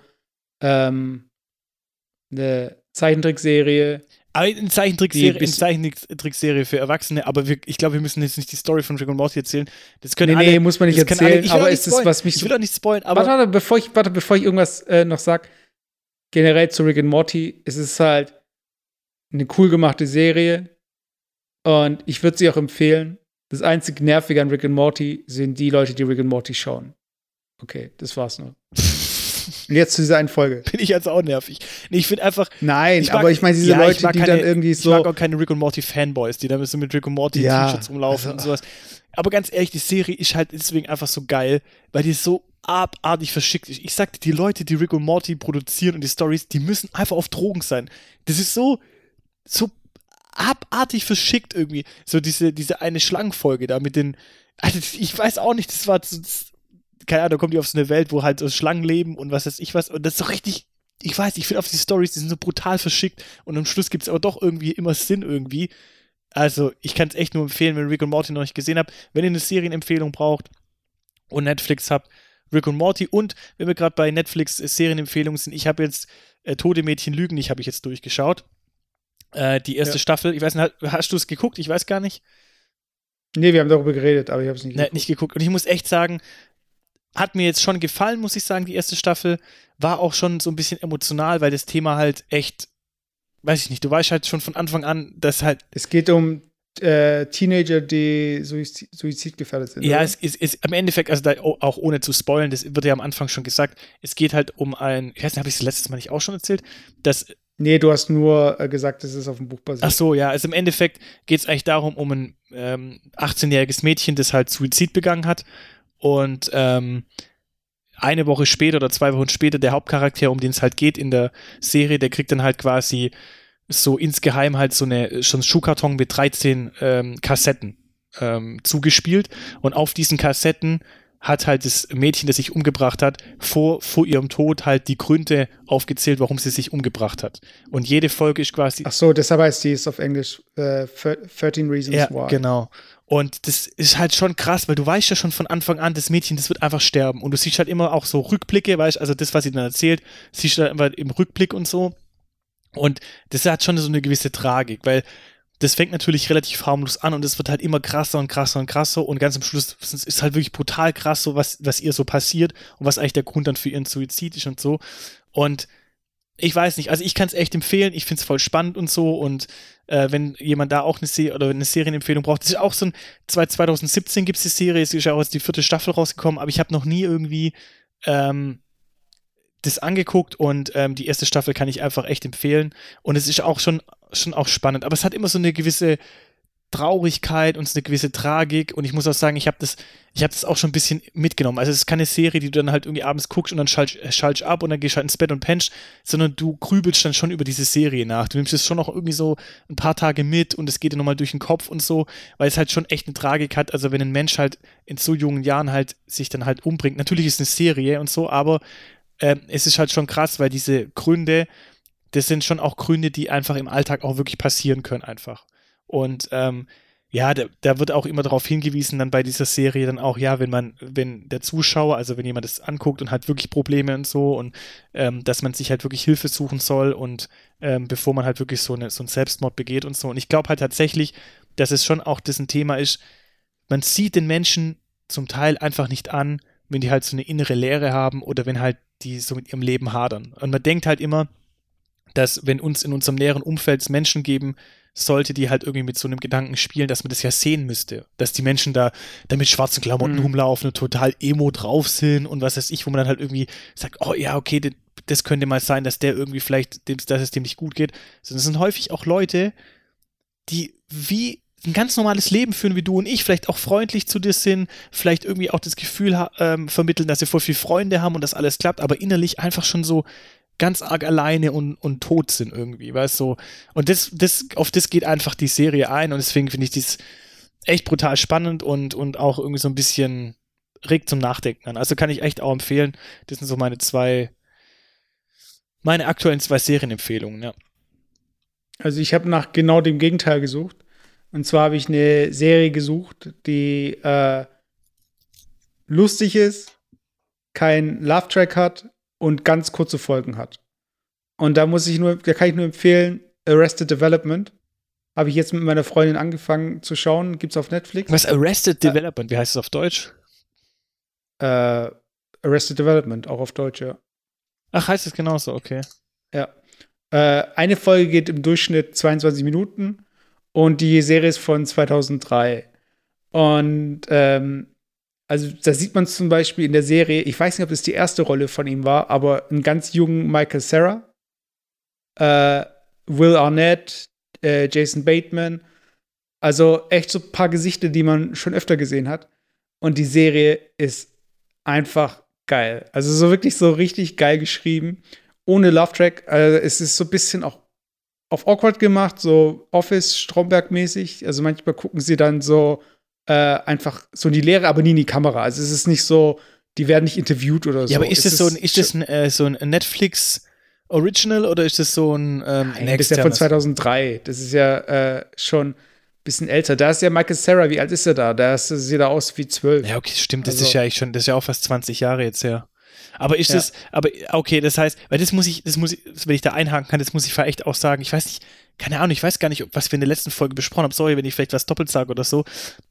S1: ähm, eine Zeichentrickserie.
S2: Aber eine Zeichentrickserie,
S1: bis-
S2: Zeichentrickserie für Erwachsene, aber wir, ich glaube, wir müssen jetzt nicht die Story von Rick und Morty erzählen. Das können
S1: Nee,
S2: alle,
S1: nee, muss man nicht
S2: können alle-
S1: erzählen,
S2: ich
S1: aber ist, was mich
S2: Ich will auch nicht spoilen, aber
S1: warte, warte, bevor ich, warte, bevor ich irgendwas äh, noch sag, generell zu Rick and Morty, es ist halt eine cool gemachte Serie und ich würde sie auch empfehlen. Das einzig Nervige an Rick and Morty sind die Leute, die Rick and Morty schauen. Okay, das war's nur. *laughs* Und jetzt zu dieser einen Folge. *laughs*
S2: Bin ich also auch nervig. Nee, ich finde einfach.
S1: Nein,
S2: ich mag,
S1: aber ich meine, diese
S2: ja,
S1: Leute, die
S2: keine,
S1: dann irgendwie so.
S2: Ich mag auch keine Rick und Morty Fanboys, die da müssen mit Rick und Morty
S1: Ja,
S2: T-Shirts rumlaufen
S1: also-
S2: und sowas. Aber ganz ehrlich, die Serie ist halt deswegen einfach so geil, weil die so abartig verschickt ist. Ich sagte, die Leute, die Rick und Morty produzieren und die Stories, die müssen einfach auf Drogen sein. Das ist so, so abartig verschickt irgendwie. So diese, diese eine Schlangenfolge da mit den, also ich weiß auch nicht, das war, das, keine Ahnung, da kommt die auf so eine Welt, wo halt so Schlangen leben und was weiß ich was. Und das ist so richtig, ich weiß, ich finde auf die Stories, die sind so brutal verschickt und am Schluss gibt es aber doch irgendwie immer Sinn irgendwie. Also, ich kann es echt nur empfehlen, wenn Rick und Morty noch nicht gesehen habt. Wenn ihr eine Serienempfehlung braucht und Netflix habt, Rick und Morty. Und wenn wir gerade bei Netflix äh, Serienempfehlungen sind, ich habe jetzt äh, Tode Mädchen Lügen, nicht habe ich jetzt durchgeschaut. Äh, die erste
S1: Ja.
S2: Staffel, ich weiß nicht, hast du es geguckt? Ich weiß gar nicht.
S1: Nee, wir haben darüber geredet, aber ich habe es nicht.
S2: Ne, nicht geguckt. Und ich muss echt sagen, hat mir jetzt schon gefallen, muss ich sagen, die erste Staffel. War auch schon so ein bisschen emotional, weil das Thema halt echt, weiß ich nicht, du weißt halt schon von Anfang an, dass halt,
S1: Es geht um äh, Teenager, die Suizid, suizidgefährdet sind.
S2: ja,
S1: oder?
S2: es ist, am Endeffekt, also da, au- auch ohne zu spoilen, das wird ja am Anfang schon gesagt, es geht halt um ein, ich weiß nicht, habe ich es letztes Mal nicht auch schon erzählt, dass
S1: Nee, du hast nur äh, gesagt, es ist auf dem Buch basiert.
S2: Ach so, ja, also im Endeffekt geht es eigentlich darum, um ein ähm, 18-jähriges Mädchen, das halt Suizid begangen hat und ähm, eine Woche später oder zwei Wochen später der Hauptcharakter, um den es halt geht in der Serie, der kriegt dann halt quasi so insgeheim halt so eine schon Schuhkarton mit 13 ähm, Kassetten ähm, zugespielt und auf diesen Kassetten hat halt das Mädchen, das sich umgebracht hat, vor, vor ihrem Tod halt die Gründe aufgezählt, warum sie sich umgebracht hat. Und jede Folge ist quasi
S1: Ach so, deshalb heißt die ist auf Englisch äh, 13 Reasons
S2: ja,
S1: Why.
S2: genau. Und das ist halt schon krass, weil du weißt ja schon von Anfang an, das Mädchen, das wird einfach sterben. Und du siehst halt immer auch so Rückblicke, weißt also das, was sie dann erzählt, siehst du dann immer im Rückblick und so. Und das hat schon so eine gewisse Tragik, weil das fängt natürlich relativ harmlos an und es wird halt immer krasser und krasser und krasser und ganz am Schluss ist halt wirklich brutal krass, so was, was ihr so passiert und was eigentlich der Grund dann für ihren Suizid ist und so. Und ich weiß nicht, also ich kann es echt empfehlen, ich finde es voll spannend und so und äh, wenn jemand da auch eine Serie oder eine Serienempfehlung braucht, das ist auch so ein, 2017 gibt es die Serie, es ist ja auch jetzt die vierte Staffel rausgekommen, aber ich habe noch nie irgendwie ähm, das angeguckt und ähm, die erste Staffel kann ich einfach echt empfehlen. Und es ist auch schon, schon auch spannend, aber es hat immer so eine gewisse Traurigkeit und eine gewisse Tragik und ich muss auch sagen, ich habe das, ich habe das auch schon ein bisschen mitgenommen. Also es ist keine Serie, die du dann halt irgendwie abends guckst und dann schaltst, schaltst ab und dann gehst halt ins Bett und pennst, sondern du grübelst dann schon über diese Serie nach. Du nimmst es schon noch irgendwie so ein paar Tage mit und es geht dir nochmal durch den Kopf und so, weil es halt schon echt eine Tragik hat. Also wenn ein Mensch halt in so jungen Jahren halt sich dann halt umbringt, natürlich ist es eine Serie und so, aber ähm, es ist halt schon krass, weil diese Gründe, das sind schon auch Gründe, die einfach im Alltag auch wirklich passieren können einfach. Und ähm, ja, da, da wird auch immer darauf hingewiesen, dann bei dieser Serie dann auch, ja, wenn man, wenn der Zuschauer, also wenn jemand das anguckt und hat wirklich Probleme und so und ähm, dass man sich halt wirklich Hilfe suchen soll und ähm, bevor man halt wirklich so, eine, so einen Selbstmord begeht und so. Und ich glaube halt tatsächlich, dass es schon auch das ein Thema ist, man sieht den Menschen zum Teil einfach nicht an, wenn die halt so eine innere Leere haben oder wenn halt die so mit ihrem Leben hadern. Und man denkt halt immer, dass wenn uns in unserem näheren Umfeld es Menschen geben sollte, die halt irgendwie mit so einem Gedanken spielen, dass man das ja sehen müsste. Dass die Menschen da, da mit schwarzen Klamotten
S1: Mhm.
S2: rumlaufen und total emo drauf sind und was weiß ich, wo man dann halt irgendwie sagt, oh ja, okay, de- das könnte mal sein, dass der irgendwie vielleicht, dem, dass es dem nicht gut geht. Sondern es sind häufig auch Leute, die wie ein ganz normales Leben führen wie du und ich, vielleicht auch freundlich zu dir sind, vielleicht irgendwie auch das Gefühl ähm, vermitteln, dass sie voll viele Freunde haben und das alles klappt, aber innerlich einfach schon so ganz arg alleine und, und tot sind irgendwie, weißt du? Und das, das, auf das geht einfach die Serie ein und deswegen finde ich dies echt brutal spannend und, und auch irgendwie so ein bisschen regt zum Nachdenken an. Also kann ich echt auch empfehlen. Das sind so meine zwei, meine aktuellen zwei Serienempfehlungen, ja.
S1: Also ich habe nach genau dem Gegenteil gesucht. Und zwar habe ich eine Serie gesucht, die äh, lustig ist, kein Love-Track hat und ganz kurze Folgen hat. Und da muss ich nur, da kann ich nur empfehlen, Arrested Development. Habe ich jetzt mit meiner Freundin angefangen zu schauen. Gibt's auf Netflix.
S2: Was Arrested Development, wie heißt es auf Deutsch?
S1: Äh, Arrested Development, auch auf Deutsch, ja.
S2: Ach, heißt es genauso, okay.
S1: Ja. Äh, eine Folge geht im Durchschnitt 22 Minuten und die Serie ist von 2003. Und ähm, Also da sieht man zum Beispiel in der Serie, ich weiß nicht, ob das die erste Rolle von ihm war, aber einen ganz jungen Michael Sarah, äh, Will Arnett, äh, Jason Bateman. Also echt so ein paar Gesichter, die man schon öfter gesehen hat. Und die Serie ist einfach geil. Also so wirklich so richtig geil geschrieben. Ohne Love Track. Also es ist so ein bisschen auch auf awkward gemacht, so Office Stromberg-mäßig. Also manchmal gucken sie dann so äh, einfach so in die Leere, aber nie in die Kamera. Also es ist nicht so, die werden nicht interviewt oder so.
S2: Ja, aber ist es das so ein, ist das ein, äh, so ein Netflix Original oder ist das so ein ähm,
S1: Nein, das ist ja von 2003. Das ist ja äh, schon ein bisschen älter. Da ist ja Michael Sarah, wie alt ist er da? Da sieht er aus wie zwölf.
S2: Ja, okay, stimmt. Das also, ist ja eigentlich schon, das ist ja auch fast 20 Jahre jetzt her. Aber ist ja. das, aber okay, das heißt, weil das muss ich, das muss ich, wenn ich da einhaken kann, das muss ich vielleicht auch sagen. Ich weiß nicht, keine Ahnung, ich weiß gar nicht, was wir in der letzten Folge besprochen haben. Sorry, wenn ich vielleicht was doppelt sage oder so.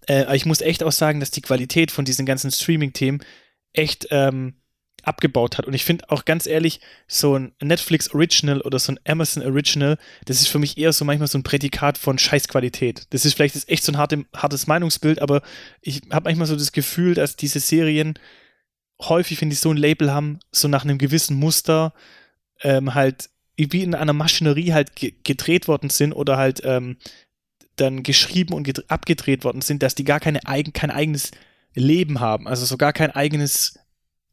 S2: Äh, aber ich muss echt auch sagen, dass die Qualität von diesen ganzen Streaming-Themen echt ähm, abgebaut hat. Und ich finde auch ganz ehrlich, so ein Netflix Original oder so ein Amazon Original, das ist für mich eher so manchmal so ein Prädikat von Scheißqualität. Das ist vielleicht echt so ein harte, hartes Meinungsbild, aber ich habe manchmal so das Gefühl, dass diese Serien häufig, finde ich, so ein Label haben, so nach einem gewissen Muster ähm, halt wie in einer Maschinerie halt gedreht worden sind oder halt ähm, dann geschrieben und abgedreht worden sind, dass die gar keine eigen kein eigenes Leben haben, also so gar kein eigenes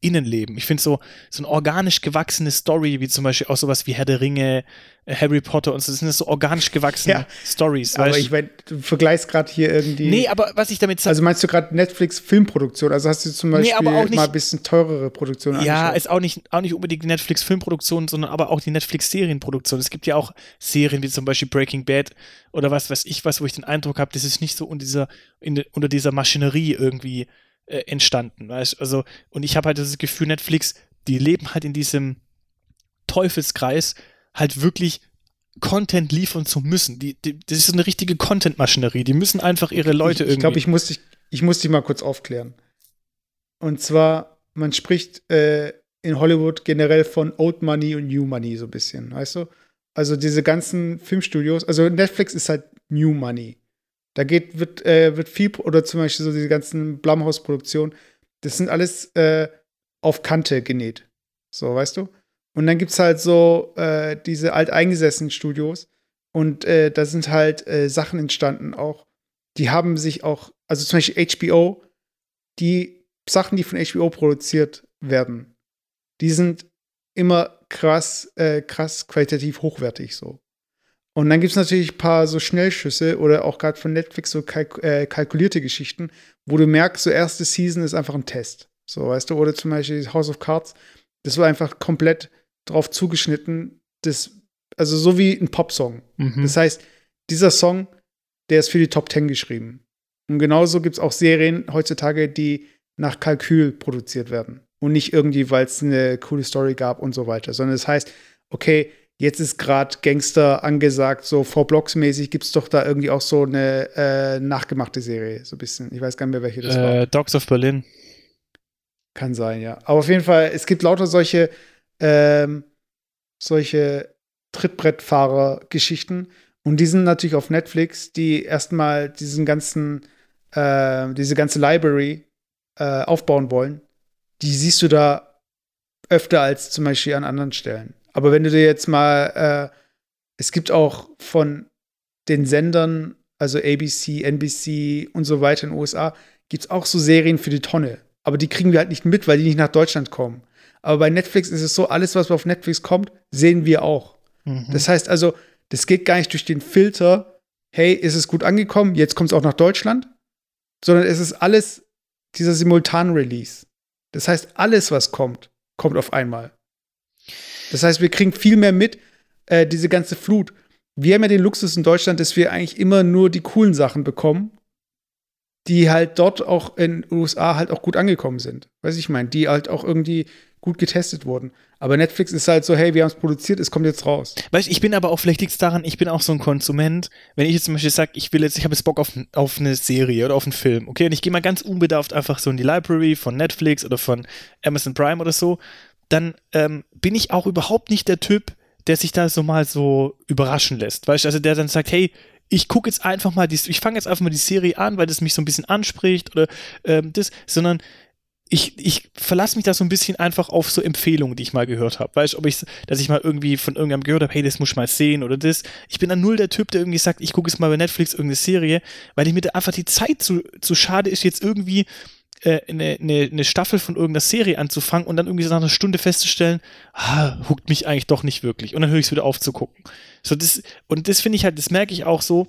S2: Innenleben. Ich finde so, so eine organisch gewachsene Story, wie zum Beispiel auch sowas wie Herr der Ringe, äh, Harry Potter und so, das sind so organisch gewachsene ja, Stories.
S1: Aber ich meine, du vergleichst gerade hier irgendwie.
S2: Nee, aber was ich damit
S1: sage. Also meinst du gerade Netflix-Filmproduktion? Also hast du zum Beispiel nee, nicht, mal ein bisschen teurere Produktionen
S2: Ja, ist auch nicht, auch nicht unbedingt Netflix-Filmproduktion, sondern aber auch die Netflix-Serienproduktion. Es gibt ja auch Serien wie zum Beispiel Breaking Bad oder was weiß ich was, wo ich den Eindruck habe, das ist nicht so unter dieser, in, unter dieser Maschinerie irgendwie äh, entstanden. Weißt? Also, und ich habe halt das Gefühl, Netflix, die leben halt in diesem Teufelskreis, halt wirklich Content liefern zu müssen. Die, die, das ist so eine richtige Content-Maschinerie. Die müssen einfach ihre Leute
S1: ich, ich irgendwie. Ich glaube, ich muss dich, ich muss dich mal kurz aufklären. Und zwar, man spricht äh, in Hollywood generell von Old Money und New Money so ein bisschen, weißt du? Also diese ganzen Filmstudios, also Netflix ist halt New Money. Da geht, wird, äh, wird viel, oder zum Beispiel so diese ganzen Blumhouse-Produktionen, das sind alles äh, auf Kante genäht. So, weißt du? Und dann gibt es halt so äh, diese alteingesessenen Studios und äh, da sind halt äh, Sachen entstanden auch, die haben sich auch, also zum Beispiel HBO, die Sachen, die von HBO produziert werden, die sind immer krass, äh, krass qualitativ hochwertig so. Und dann gibt es natürlich ein paar so Schnellschüsse oder auch gerade von Netflix so kalk äh, kalkulierte Geschichten, wo du merkst, so erste Season ist einfach ein Test. So, weißt du, oder zum Beispiel House of Cards, das war einfach komplett drauf zugeschnitten, das, also so wie ein Popsong. Mhm. Das heißt, dieser Song, der ist für die Top Ten geschrieben. Und genauso gibt es auch Serien heutzutage, die nach Kalkül produziert werden. Und nicht irgendwie, weil es eine coole Story gab und so weiter, sondern das heißt, okay, Jetzt ist gerade Gangster angesagt, so vor Blocks mäßig gibt es doch da irgendwie auch so eine äh, nachgemachte Serie, so ein bisschen. Ich weiß gar nicht mehr, welche das äh, war.
S2: Dogs of Berlin.
S1: Kann sein, ja. Aber auf jeden Fall, es gibt lauter solche, ähm, solche Trittbrettfahrer-Geschichten. Und die sind natürlich auf Netflix, die erstmal diesen ganzen, äh, diese ganze Library äh, aufbauen wollen. Die siehst du da öfter als zum Beispiel an anderen Stellen. Aber wenn du dir jetzt mal, äh, es gibt auch von den Sendern, also ABC, NBC und so weiter in den USA, gibt es auch so Serien für die Tonne. Aber die kriegen wir halt nicht mit, weil die nicht nach Deutschland kommen. Aber bei Netflix ist es so, alles, was auf Netflix kommt, sehen wir auch. Mhm. Das heißt also, das geht gar nicht durch den Filter, hey, ist es gut angekommen, jetzt kommt es auch nach Deutschland, sondern es ist alles dieser Simultan-Release. Das heißt, alles, was kommt, kommt auf einmal. Das heißt, wir kriegen viel mehr mit, äh, diese ganze Flut. Wir haben ja den Luxus in Deutschland, dass wir eigentlich immer nur die coolen Sachen bekommen, die halt dort auch in den USA halt auch gut angekommen sind. Weiß ich meine, die halt auch irgendwie gut getestet wurden. Aber Netflix ist halt so, hey, wir haben es produziert, es kommt jetzt raus.
S2: Weißt du, ich bin aber auch, vielleicht es daran, ich bin auch so ein Konsument. Wenn ich jetzt zum Beispiel sage, ich will jetzt, ich habe jetzt Bock auf, auf eine Serie oder auf einen Film, okay, und ich gehe mal ganz unbedarft einfach so in die Library von Netflix oder von Amazon Prime oder so dann ähm, bin ich auch überhaupt nicht der Typ, der sich da so mal so überraschen lässt. Weißt du, also der dann sagt, hey, ich gucke jetzt einfach mal, die, ich fange jetzt einfach mal die Serie an, weil das mich so ein bisschen anspricht oder ähm, das, sondern ich, ich verlasse mich da so ein bisschen einfach auf so Empfehlungen, die ich mal gehört habe. Weißt du, ob ich, dass ich mal irgendwie von irgendjemandem gehört habe, hey, das muss ich mal sehen oder das. Ich bin dann null der Typ, der irgendwie sagt, ich gucke jetzt mal bei Netflix irgendeine Serie, weil ich mir da einfach die Zeit zu, zu schade ist, jetzt irgendwie äh, eine, eine, eine Staffel von irgendeiner Serie anzufangen und dann irgendwie so nach einer Stunde festzustellen, ah, huckt mich eigentlich doch nicht wirklich. Und dann höre ich es wieder auf zu gucken. So, das, und das finde ich halt, das merke ich auch so,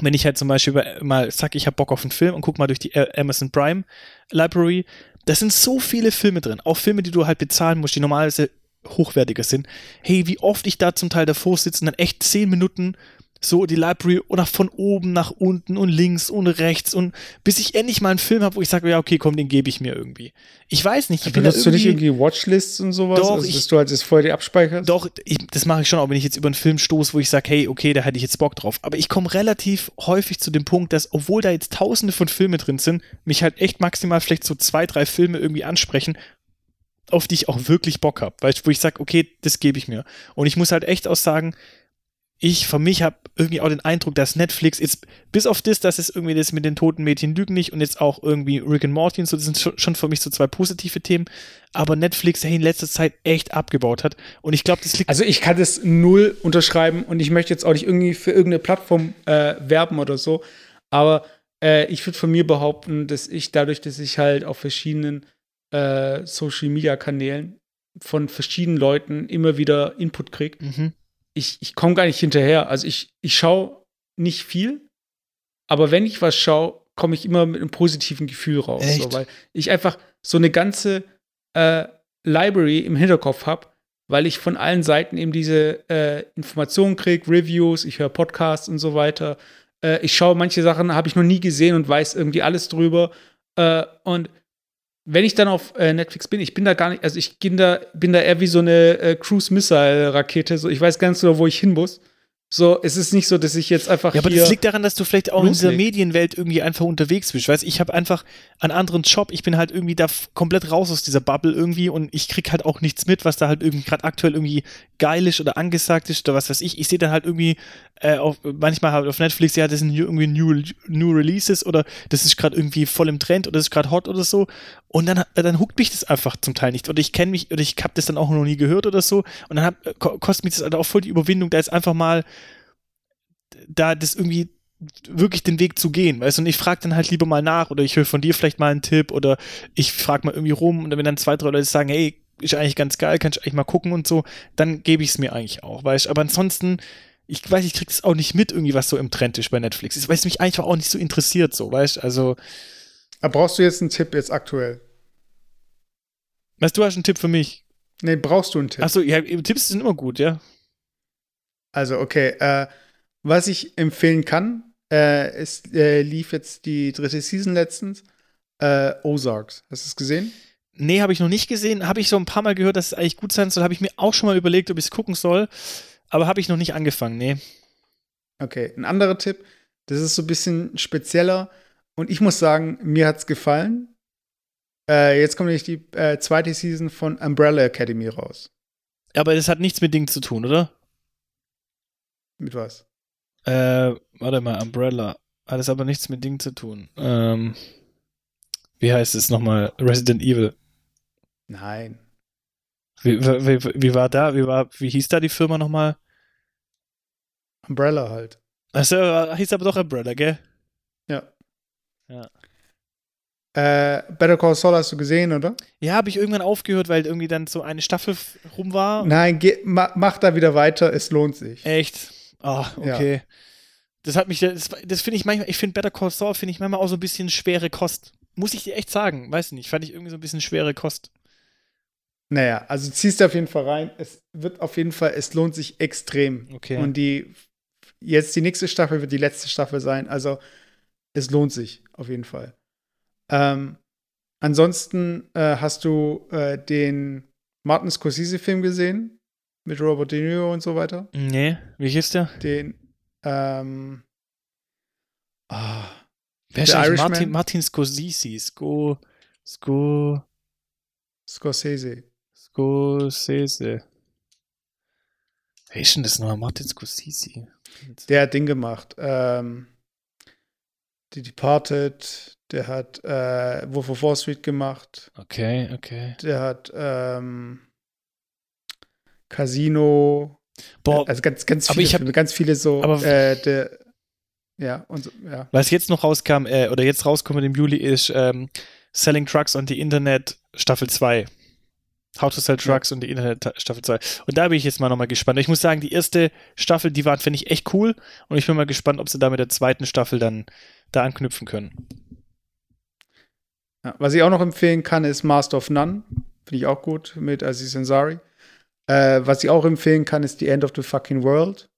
S2: wenn ich halt zum Beispiel mal sag, ich habe Bock auf einen Film und guck mal durch die Amazon Prime Library, da sind so viele Filme drin, auch Filme, die du halt bezahlen musst, die normalerweise hochwertiger sind. Hey, wie oft ich da zum Teil davor sitze und dann echt zehn Minuten so die Library oder von oben nach unten und links und rechts und bis ich endlich mal einen Film habe, wo ich sage, ja, okay, komm, den gebe ich mir irgendwie. Ich weiß nicht. Ich
S1: bin Benutzt du nicht irgendwie Watchlists und sowas?
S2: Doch,
S1: also,
S2: ich,
S1: dass du halt das vorher die abspeicherst?
S2: Doch, ich, das mache ich schon, auch wenn ich jetzt über einen Film stoße, wo ich sage, hey, okay, da hätte ich jetzt Bock drauf. Aber ich komme relativ häufig zu dem Punkt, dass, obwohl da jetzt tausende von Filmen drin sind, mich halt echt maximal vielleicht so zwei, drei Filme irgendwie ansprechen, auf die ich auch wirklich Bock habe. Wo ich sage, okay, das gebe ich mir. Und ich muss halt echt auch sagen, ich für mich habe irgendwie auch den Eindruck, dass Netflix jetzt, bis auf das, dass es irgendwie das mit den toten Mädchen lügen nicht und jetzt auch irgendwie Rick and Morty und so, das sind schon für mich so zwei positive Themen, aber Netflix hey, in letzter Zeit echt abgebaut hat und ich glaube, das liegt.
S1: Also ich kann das null unterschreiben und ich möchte jetzt auch nicht irgendwie für irgendeine Plattform äh, werben oder so, aber äh, ich würde von mir behaupten, dass ich dadurch, dass ich halt auf verschiedenen äh, Social Media Kanälen von verschiedenen Leuten immer wieder Input kriege, mhm ich, ich komme gar nicht hinterher. Also ich, ich schaue nicht viel, aber wenn ich was schaue, komme ich immer mit einem positiven Gefühl raus. So, weil ich einfach so eine ganze äh, Library im Hinterkopf habe, weil ich von allen Seiten eben diese äh, Informationen kriege, Reviews, ich höre Podcasts und so weiter. Äh, ich schaue manche Sachen, habe ich noch nie gesehen und weiß irgendwie alles drüber. Äh, und wenn ich dann auf äh, Netflix bin, ich bin da gar nicht, also ich bin da, bin da eher wie so eine äh, Cruise-Missile-Rakete. So, ich weiß ganz genau, wo ich hin muss. So, es ist nicht so, dass ich jetzt einfach.
S2: Ja, aber das liegt daran, dass du vielleicht auch in dieser Medienwelt irgendwie einfach unterwegs bist. Weißt ich habe einfach einen anderen Job. Ich bin halt irgendwie da komplett raus aus dieser Bubble irgendwie und ich krieg halt auch nichts mit, was da halt irgendwie gerade aktuell irgendwie geil ist oder angesagt ist oder was weiß ich. Ich sehe dann halt irgendwie äh, auf, manchmal halt auf Netflix, ja, das sind irgendwie New, New Releases oder das ist gerade irgendwie voll im Trend oder das ist gerade hot oder so. Und dann, dann huckt mich das einfach zum Teil nicht. Oder ich kenne mich, oder ich habe das dann auch noch nie gehört oder so. Und dann hab, kostet mich das halt auch voll die Überwindung, da jetzt einfach mal da das irgendwie wirklich den Weg zu gehen, weißt du, und ich frage dann halt lieber mal nach oder ich höre von dir vielleicht mal einen Tipp oder ich frage mal irgendwie rum und wenn dann zwei, drei Leute sagen, hey, ist eigentlich ganz geil, kannst du eigentlich mal gucken und so, dann gebe ich es mir eigentlich auch, weißt du, aber ansonsten, ich weiß, ich krieg das auch nicht mit irgendwie, was so im Trend ist bei Netflix, ich weiß mich einfach auch nicht so interessiert, so, weißt du, also.
S1: Aber brauchst du jetzt einen Tipp jetzt aktuell?
S2: Weißt du, hast einen Tipp für mich?
S1: Nee, brauchst du einen Tipp?
S2: Achso, ja, Tipps sind immer gut, ja.
S1: Also, okay, äh, was ich empfehlen kann, äh, es äh, lief jetzt die dritte Season letztens. Äh, Ozarks. Hast du es gesehen?
S2: Nee, habe ich noch nicht gesehen. Habe ich so ein paar Mal gehört, dass es eigentlich gut sein soll. Habe ich mir auch schon mal überlegt, ob ich es gucken soll. Aber habe ich noch nicht angefangen, nee.
S1: Okay, ein anderer Tipp. Das ist so ein bisschen spezieller. Und ich muss sagen, mir hat es gefallen. Äh, jetzt kommt nämlich die äh, zweite Season von Umbrella Academy raus.
S2: Aber das hat nichts mit Ding zu tun, oder?
S1: Mit was?
S2: Äh, warte mal, Umbrella. Hat es aber nichts mit Ding zu tun. Ähm, wie heißt es nochmal? Resident Evil.
S1: Nein.
S2: Wie, wie, wie, war da? Wie, war, wie hieß da die Firma nochmal?
S1: Umbrella halt.
S2: Achso, hieß aber doch Umbrella, gell?
S1: Ja.
S2: Ja.
S1: Äh, Better Call Saul hast du gesehen, oder?
S2: Ja, habe ich irgendwann aufgehört, weil irgendwie dann so eine Staffel rum war.
S1: Nein, geh, ma, mach da wieder weiter, es lohnt sich.
S2: Echt? Ah, okay. Ja. Das hat mich, das, das finde ich manchmal, ich finde Better Call Saul finde ich manchmal auch so ein bisschen schwere Kost. Muss ich dir echt sagen, weiß nicht, fand ich irgendwie so ein bisschen schwere Kost.
S1: Naja, also ziehst du auf jeden Fall rein. Es wird auf jeden Fall, es lohnt sich extrem.
S2: Okay.
S1: Und die, jetzt die nächste Staffel wird die letzte Staffel sein. Also es lohnt sich auf jeden Fall. Ähm, ansonsten äh, hast du äh, den Martin Scorsese-Film gesehen? Mit Robert De Niro und so weiter?
S2: Nee, wie hieß der?
S1: Den, ähm,
S2: oh, Wer ist Irishman? Martin, Martin Scorsese. Sco, Sco,
S1: Scorsese.
S2: Scorsese. Wer ist denn das nochmal? Martin Scorsese.
S1: Der hat Ding gemacht. Ähm, die Departed, der hat äh, Wolf of Wall Street gemacht.
S2: Okay, okay.
S1: Der hat ähm, Casino.
S2: Boah,
S1: Also ganz, ganz
S2: aber
S1: viele,
S2: ich hab-
S1: Filme, ganz viele so.
S2: aber-
S1: äh, der, ja, und so, ja.
S2: was jetzt noch rauskam, äh, oder jetzt rauskommt im Juli, ist ähm, Selling Trucks on the Internet Staffel 2. How to Sell Trucks on the Internet Ta- Staffel 2. Und da bin ich jetzt mal nochmal gespannt. Ich muss sagen, die erste Staffel, die war, finde ich, echt cool. Und ich bin mal gespannt, ob sie da mit der zweiten Staffel dann da anknüpfen können.
S1: Ja, was ich auch noch empfehlen kann, ist Master of None. Finde ich auch gut mit Aziz Ansari. Äh, was ich auch empfehlen kann, ist The End of the Fucking World.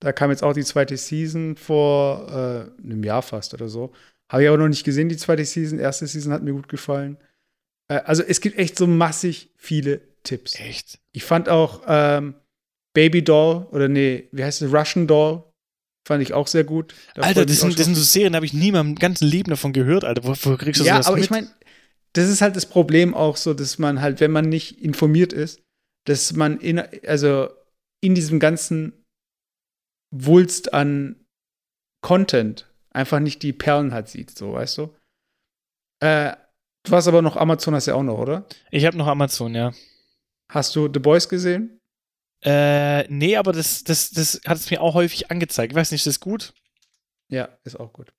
S1: Da kam jetzt auch die zweite Season vor äh, einem Jahr fast oder so. Habe ich aber noch nicht gesehen, die zweite Season. Erste Season hat mir gut gefallen. Äh, also es gibt echt so massig viele Tipps.
S2: Echt?
S1: Ich fand auch ähm, Baby Doll oder nee, wie heißt es? Russian Doll. Fand ich auch sehr gut. Da
S2: Alter, das sind, das sind so Serien, da habe ich nie in meinem ganzen Leben davon gehört, Alter. Wo, wo kriegst du
S1: ja,
S2: sowas
S1: aber
S2: mit?
S1: ich meine, das ist halt das Problem auch so, dass man halt, wenn man nicht informiert ist, dass man in, also in diesem ganzen Wulst an Content einfach nicht die Perlen halt sieht, so, weißt du? Äh, du hast aber noch Amazon, hast ja auch noch, oder?
S2: Ich habe noch Amazon, ja.
S1: Hast du The Boys gesehen?
S2: Äh, nee, aber das, das, das hat es mir auch häufig angezeigt. Ich weiß nicht, ist das gut?
S1: Ja, ist auch gut.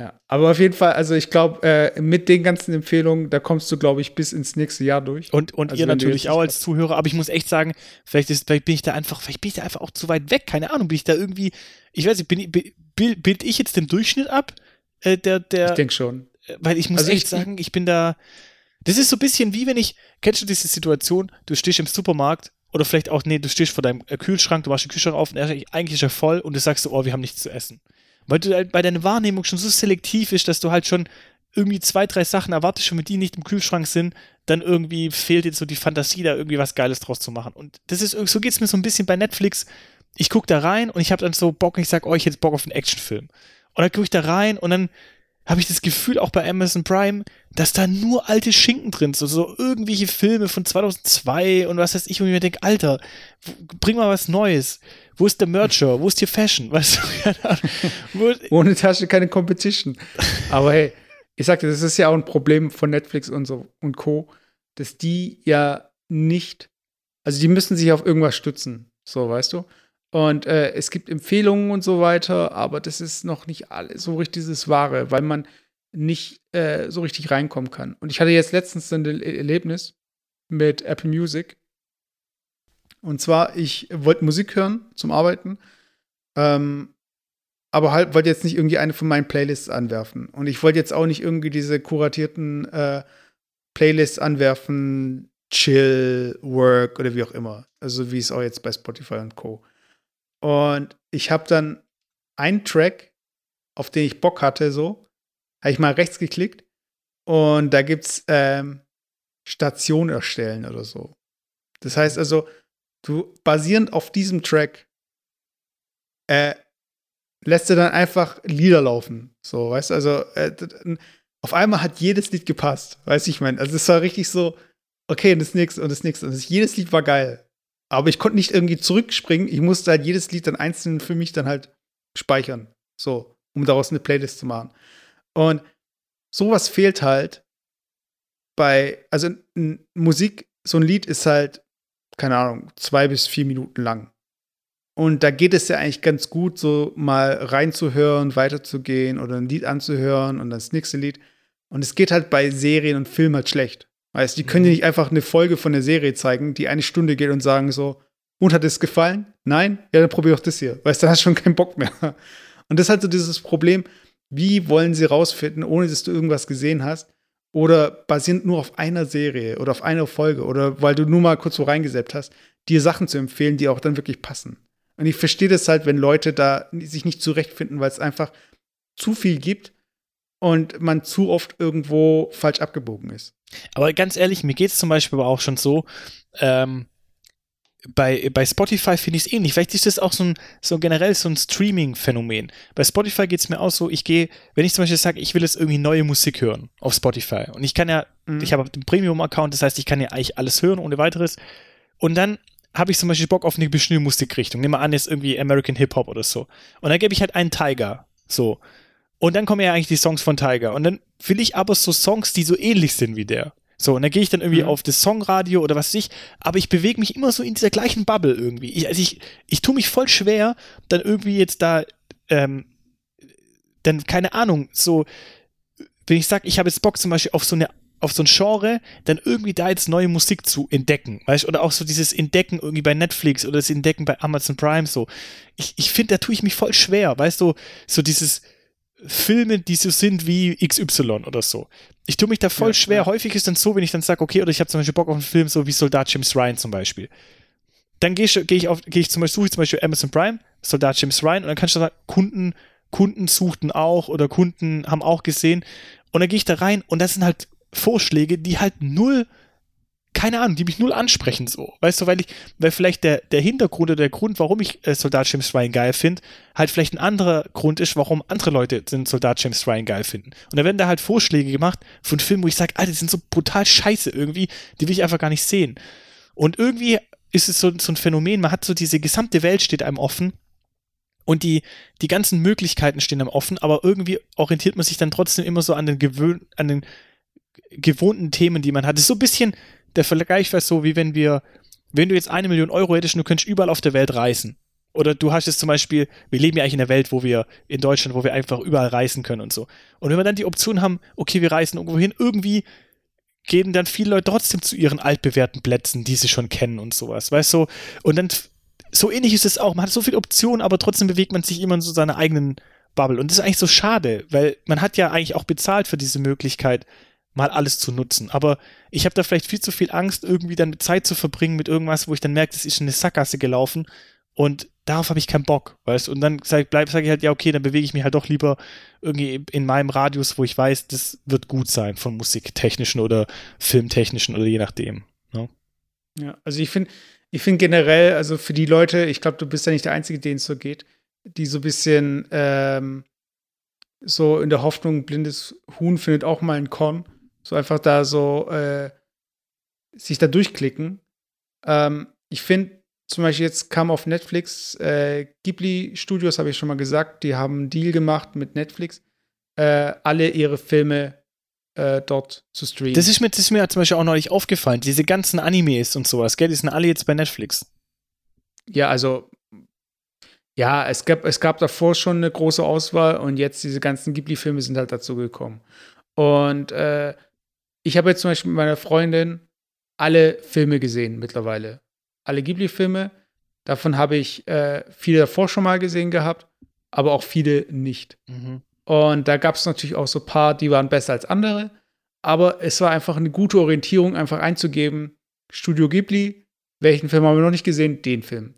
S1: Ja, aber auf jeden Fall, also ich glaube, äh, mit den ganzen Empfehlungen, da kommst du, glaube ich, bis ins nächste Jahr durch.
S2: Und, und
S1: Also
S2: ihr natürlich auch als Zuhörer, aber ich muss echt sagen, vielleicht, ist, vielleicht bin ich da einfach, vielleicht bin ich da einfach auch zu weit weg, keine Ahnung, bin ich da irgendwie, ich weiß nicht, bin, ich- bi- bild, bild ich jetzt den Durchschnitt ab? Äh, der, der,
S1: Ich denke schon.
S2: weil ich muss
S1: also
S2: echt
S1: ich-
S2: sagen, ich bin da, das ist so ein bisschen wie wenn ich, kennst du diese Situation, du stehst im Supermarkt oder vielleicht auch, nee, du stehst vor deinem äh, Kühlschrank, du machst den Kühlschrank auf und er ist eigentlich ist er voll und du sagst so, oh, wir haben nichts zu essen. Weil du halt bei deiner Wahrnehmung schon so selektiv ist, dass du halt schon irgendwie zwei, drei Sachen erwartest, schon wenn die nicht im Kühlschrank sind, dann irgendwie fehlt dir so die Fantasie, da irgendwie was Geiles draus zu machen. Und das ist, so geht's mir so ein bisschen bei Netflix. Ich gucke da rein und ich habe dann so Bock, ich sag, oh, hätte Bock auf einen Actionfilm. Und dann gucke ich da rein und dann habe ich das Gefühl, auch bei Amazon Prime, dass da nur alte Schinken drin sind. So irgendwelche Filme von 2002 und was weiß ich, wo ich mir denke, Alter, bring mal was Neues. Wo ist der Mercher? Wo ist hier Fashion? *laughs* Weißt du, *laughs*
S1: Ohne Tasche keine Competition. Aber hey, ich sagte, das ist ja auch ein Problem von Netflix und so und Co., dass die ja nicht, also die müssen sich auf irgendwas stützen, so weißt du. Und äh, es gibt Empfehlungen und so weiter, aber das ist noch nicht alles so richtig das Wahre, weil man nicht äh, so richtig reinkommen kann. Und ich hatte jetzt letztens ein Er- Erlebnis mit Apple Music. Und zwar, ich wollte Musik hören zum Arbeiten. Ähm, aber halt wollte jetzt nicht irgendwie eine von meinen Playlists anwerfen. Und ich wollte jetzt auch nicht irgendwie diese kuratierten äh, Playlists anwerfen, Chill, Work oder wie auch immer. Also wie es auch jetzt bei Spotify und Co. Und ich habe dann einen Track, auf den ich Bock hatte, so, habe ich mal rechts geklickt und da gibt's ähm, Station erstellen oder so. Das heißt also, du basierend auf diesem Track äh, lässt du dann einfach Lieder laufen. So, weißt du, also äh, auf einmal hat jedes Lied gepasst, weißt du, ich meine, also es war richtig so, okay, und das nächste und das nächste. Und das, jedes Lied war geil. Aber ich konnte nicht irgendwie zurückspringen. Ich musste halt jedes Lied dann einzeln für mich dann halt speichern. So, um daraus eine Playlist zu machen. Und sowas fehlt halt bei, also Musik, so ein Lied ist halt, keine Ahnung, zwei bis vier Minuten lang. Und da geht es ja eigentlich ganz gut, so mal reinzuhören, weiterzugehen oder ein Lied anzuhören und das nächste Lied. Und es geht halt bei Serien und Filmen halt schlecht. Weißt die können dir nicht einfach eine Folge von der Serie zeigen, die eine Stunde geht und sagen so, und hat es gefallen? Nein? Ja, dann probier doch das hier. Weißt du, dann hast du schon keinen Bock mehr. Und das ist halt so dieses Problem, wie wollen sie rausfinden, ohne dass du irgendwas gesehen hast? Oder basierend nur auf einer Serie oder auf einer Folge oder weil du nur mal kurz so reingesetzt hast, dir Sachen zu empfehlen, die auch dann wirklich passen. Und ich verstehe das halt, wenn Leute da sich nicht zurechtfinden, weil es einfach zu viel gibt und man zu oft irgendwo falsch abgebogen ist.
S2: Aber ganz ehrlich, mir geht es zum Beispiel aber auch schon so, ähm, bei, bei Spotify finde ich es ähnlich. Vielleicht ist das auch so ein so generell so ein Streaming-Phänomen. Bei Spotify geht es mir auch so, ich gehe, wenn ich zum Beispiel sage, ich will jetzt irgendwie neue Musik hören auf Spotify und ich kann ja,
S1: Mhm.
S2: ich habe den Premium-Account, das heißt, ich kann ja eigentlich alles hören ohne weiteres. Und dann habe ich zum Beispiel Bock auf eine bestimmte Musikrichtung. Nehmen wir an, jetzt irgendwie American Hip-Hop oder so. Und dann gebe ich halt einen Tiger. So. Und dann kommen ja eigentlich die Songs von Tiger. Und dann will ich aber so Songs, die so ähnlich sind wie der. So, und dann gehe ich dann irgendwie mhm. auf das Songradio oder was weiß ich, aber ich bewege mich immer so in dieser gleichen Bubble irgendwie. Ich, also ich, ich tue mich voll schwer, dann irgendwie jetzt da, ähm, dann, keine Ahnung, so, wenn ich sage, ich habe jetzt Bock zum Beispiel auf so eine auf so ein Genre, dann irgendwie da jetzt neue Musik zu entdecken, weißt oder auch so dieses Entdecken irgendwie bei Netflix oder das Entdecken bei Amazon Prime so. Ich, ich finde, da tue ich mich voll schwer, weißt du, so dieses, Filme, die so sind wie XY oder so. Ich tue mich da voll ja, schwer. Ja. Häufig ist dann so, wenn ich dann sage, okay, oder ich habe zum Beispiel Bock auf einen Film, so wie Soldat James Ryan zum Beispiel. Dann gehe ich, geh ich auf, gehe ich zum Beispiel, suche ich zum Beispiel Amazon Prime, Soldat James Ryan, und dann kannst du sagen, Kunden, Kunden suchten auch oder Kunden haben auch gesehen. Und dann gehe ich da rein und das sind halt Vorschläge, die halt null keine Ahnung, die mich null ansprechen so. Weißt du, weil ich, weil vielleicht der, der Hintergrund oder der Grund, warum ich äh, Soldat James Ryan geil finde, halt vielleicht ein anderer Grund ist, warum andere Leute den Soldat James Ryan geil finden. Und da werden da halt Vorschläge gemacht von Filmen, wo ich sage, Alter, die sind so brutal scheiße irgendwie, die will ich einfach gar nicht sehen. Und irgendwie ist es so, so ein Phänomen, man hat so diese gesamte Welt steht einem offen und die, die ganzen Möglichkeiten stehen einem offen, aber irgendwie orientiert man sich dann trotzdem immer so an den, gewöhn, an den gewohnten Themen, die man hat. Das ist so ein bisschen, der Vergleich wäre so, wie wenn wir, wenn du jetzt eine Million Euro hättest und du könntest überall auf der Welt reisen. Oder du hast jetzt zum Beispiel, wir leben ja eigentlich in einer Welt, wo wir, in Deutschland, wo wir einfach überall reisen können und so. Und wenn wir dann die Option haben, okay, wir reisen irgendwo hin, irgendwie gehen dann viele Leute trotzdem zu ihren altbewährten Plätzen, die sie schon kennen und sowas, weißt du? Und dann, so ähnlich ist es auch. Man hat so viele Optionen, aber trotzdem bewegt man sich immer in so seiner eigenen Bubble. Und das ist eigentlich so schade, weil man hat ja eigentlich auch bezahlt für diese Möglichkeit, mal alles zu nutzen. Aber ich habe da vielleicht viel zu viel Angst, irgendwie dann Zeit zu verbringen mit irgendwas, wo ich dann merke, das ist in eine Sackgasse gelaufen und darauf habe ich keinen Bock, weißt Und dann sage sag ich halt, ja, okay, dann bewege ich mich halt doch lieber irgendwie in meinem Radius, wo ich weiß, das wird gut sein, von musiktechnischen oder filmtechnischen oder je nachdem. Ne?
S1: Ja, also ich finde, ich finde generell, also für die Leute, ich glaube, du bist ja nicht der Einzige, denen es so geht, die so ein bisschen ähm, so in der Hoffnung, blindes Huhn findet auch mal ein Korn so einfach da so äh, sich da durchklicken. Ähm, ich finde, zum Beispiel jetzt kam auf Netflix äh, Ghibli Studios, habe ich schon mal gesagt, die haben einen Deal gemacht mit Netflix, äh, alle ihre Filme äh, dort zu streamen.
S2: Das ist, mir, das ist mir zum Beispiel auch neulich aufgefallen. Diese ganzen Animes und sowas, gell, die sind alle jetzt bei Netflix.
S1: Ja, also ja, es gab, es gab davor schon eine große Auswahl und jetzt diese ganzen Ghibli-Filme sind halt dazu gekommen. Und äh, ich habe jetzt zum Beispiel mit meiner Freundin alle Filme gesehen mittlerweile. Alle Ghibli-Filme. Davon habe ich äh, viele davor schon mal gesehen gehabt, aber auch viele nicht. Mhm. Und da gab es natürlich auch so ein paar, die waren besser als andere. Aber es war einfach eine gute Orientierung, einfach einzugeben, Studio Ghibli, welchen Film haben wir noch nicht gesehen? Den Film.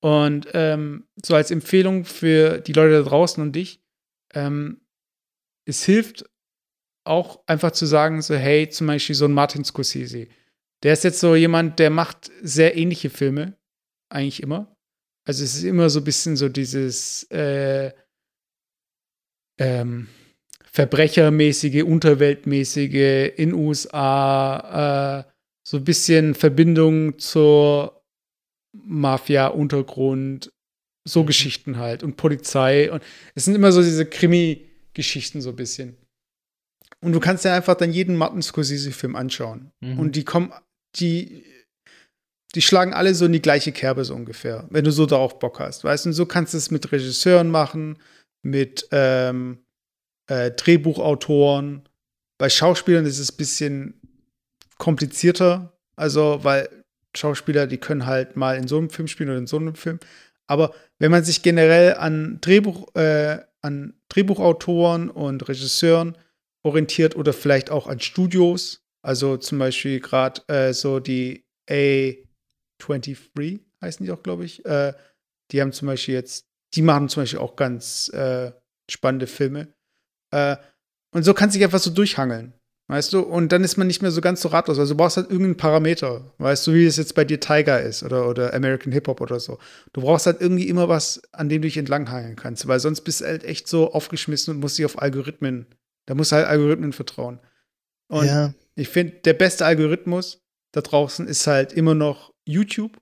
S1: Und ähm, so als Empfehlung für die Leute da draußen und dich, ähm, es hilft auch einfach zu sagen, so, hey, zum Beispiel so ein Martin Scorsese. Der ist jetzt so jemand, der macht sehr ähnliche Filme, eigentlich immer. Also es ist immer so ein bisschen so dieses äh, ähm, Verbrechermäßige, Unterweltmäßige in USA, äh, so ein bisschen Verbindung zur Mafia-Untergrund, so mhm. Geschichten halt und Polizei. Und es sind immer so diese Krimi-Geschichten so ein bisschen. Und du kannst ja einfach dann jeden Martin Scorsese-Film anschauen. Mhm. Und die kommen, die, die schlagen alle so in die gleiche Kerbe so ungefähr, wenn du so darauf Bock hast. Weißt du, und so kannst du es mit Regisseuren machen, mit ähm, äh, Drehbuchautoren. Bei Schauspielern ist es ein bisschen komplizierter. Also, weil Schauspieler, die können halt mal in so einem Film spielen oder in so einem Film. Aber wenn man sich generell an Drehbuch, äh, an Drehbuchautoren und Regisseuren orientiert oder vielleicht auch an Studios. Also zum Beispiel gerade äh, so die A23 heißen die auch, glaube ich. Äh, die haben zum Beispiel jetzt, die machen zum Beispiel auch ganz äh, spannende Filme. Äh, und so kannst du dich einfach so durchhangeln. Weißt du? Und dann ist man nicht mehr so ganz so ratlos. Also du brauchst halt irgendeinen Parameter. Weißt du, wie es jetzt bei dir Tiger ist oder, oder American Hip-Hop oder so. Du brauchst halt irgendwie immer was, an dem du dich entlanghangeln kannst. Weil sonst bist du halt echt so aufgeschmissen und musst dich auf Algorithmen da muss halt Algorithmen vertrauen. Und ja. ich finde, der beste Algorithmus da draußen ist halt immer noch YouTube.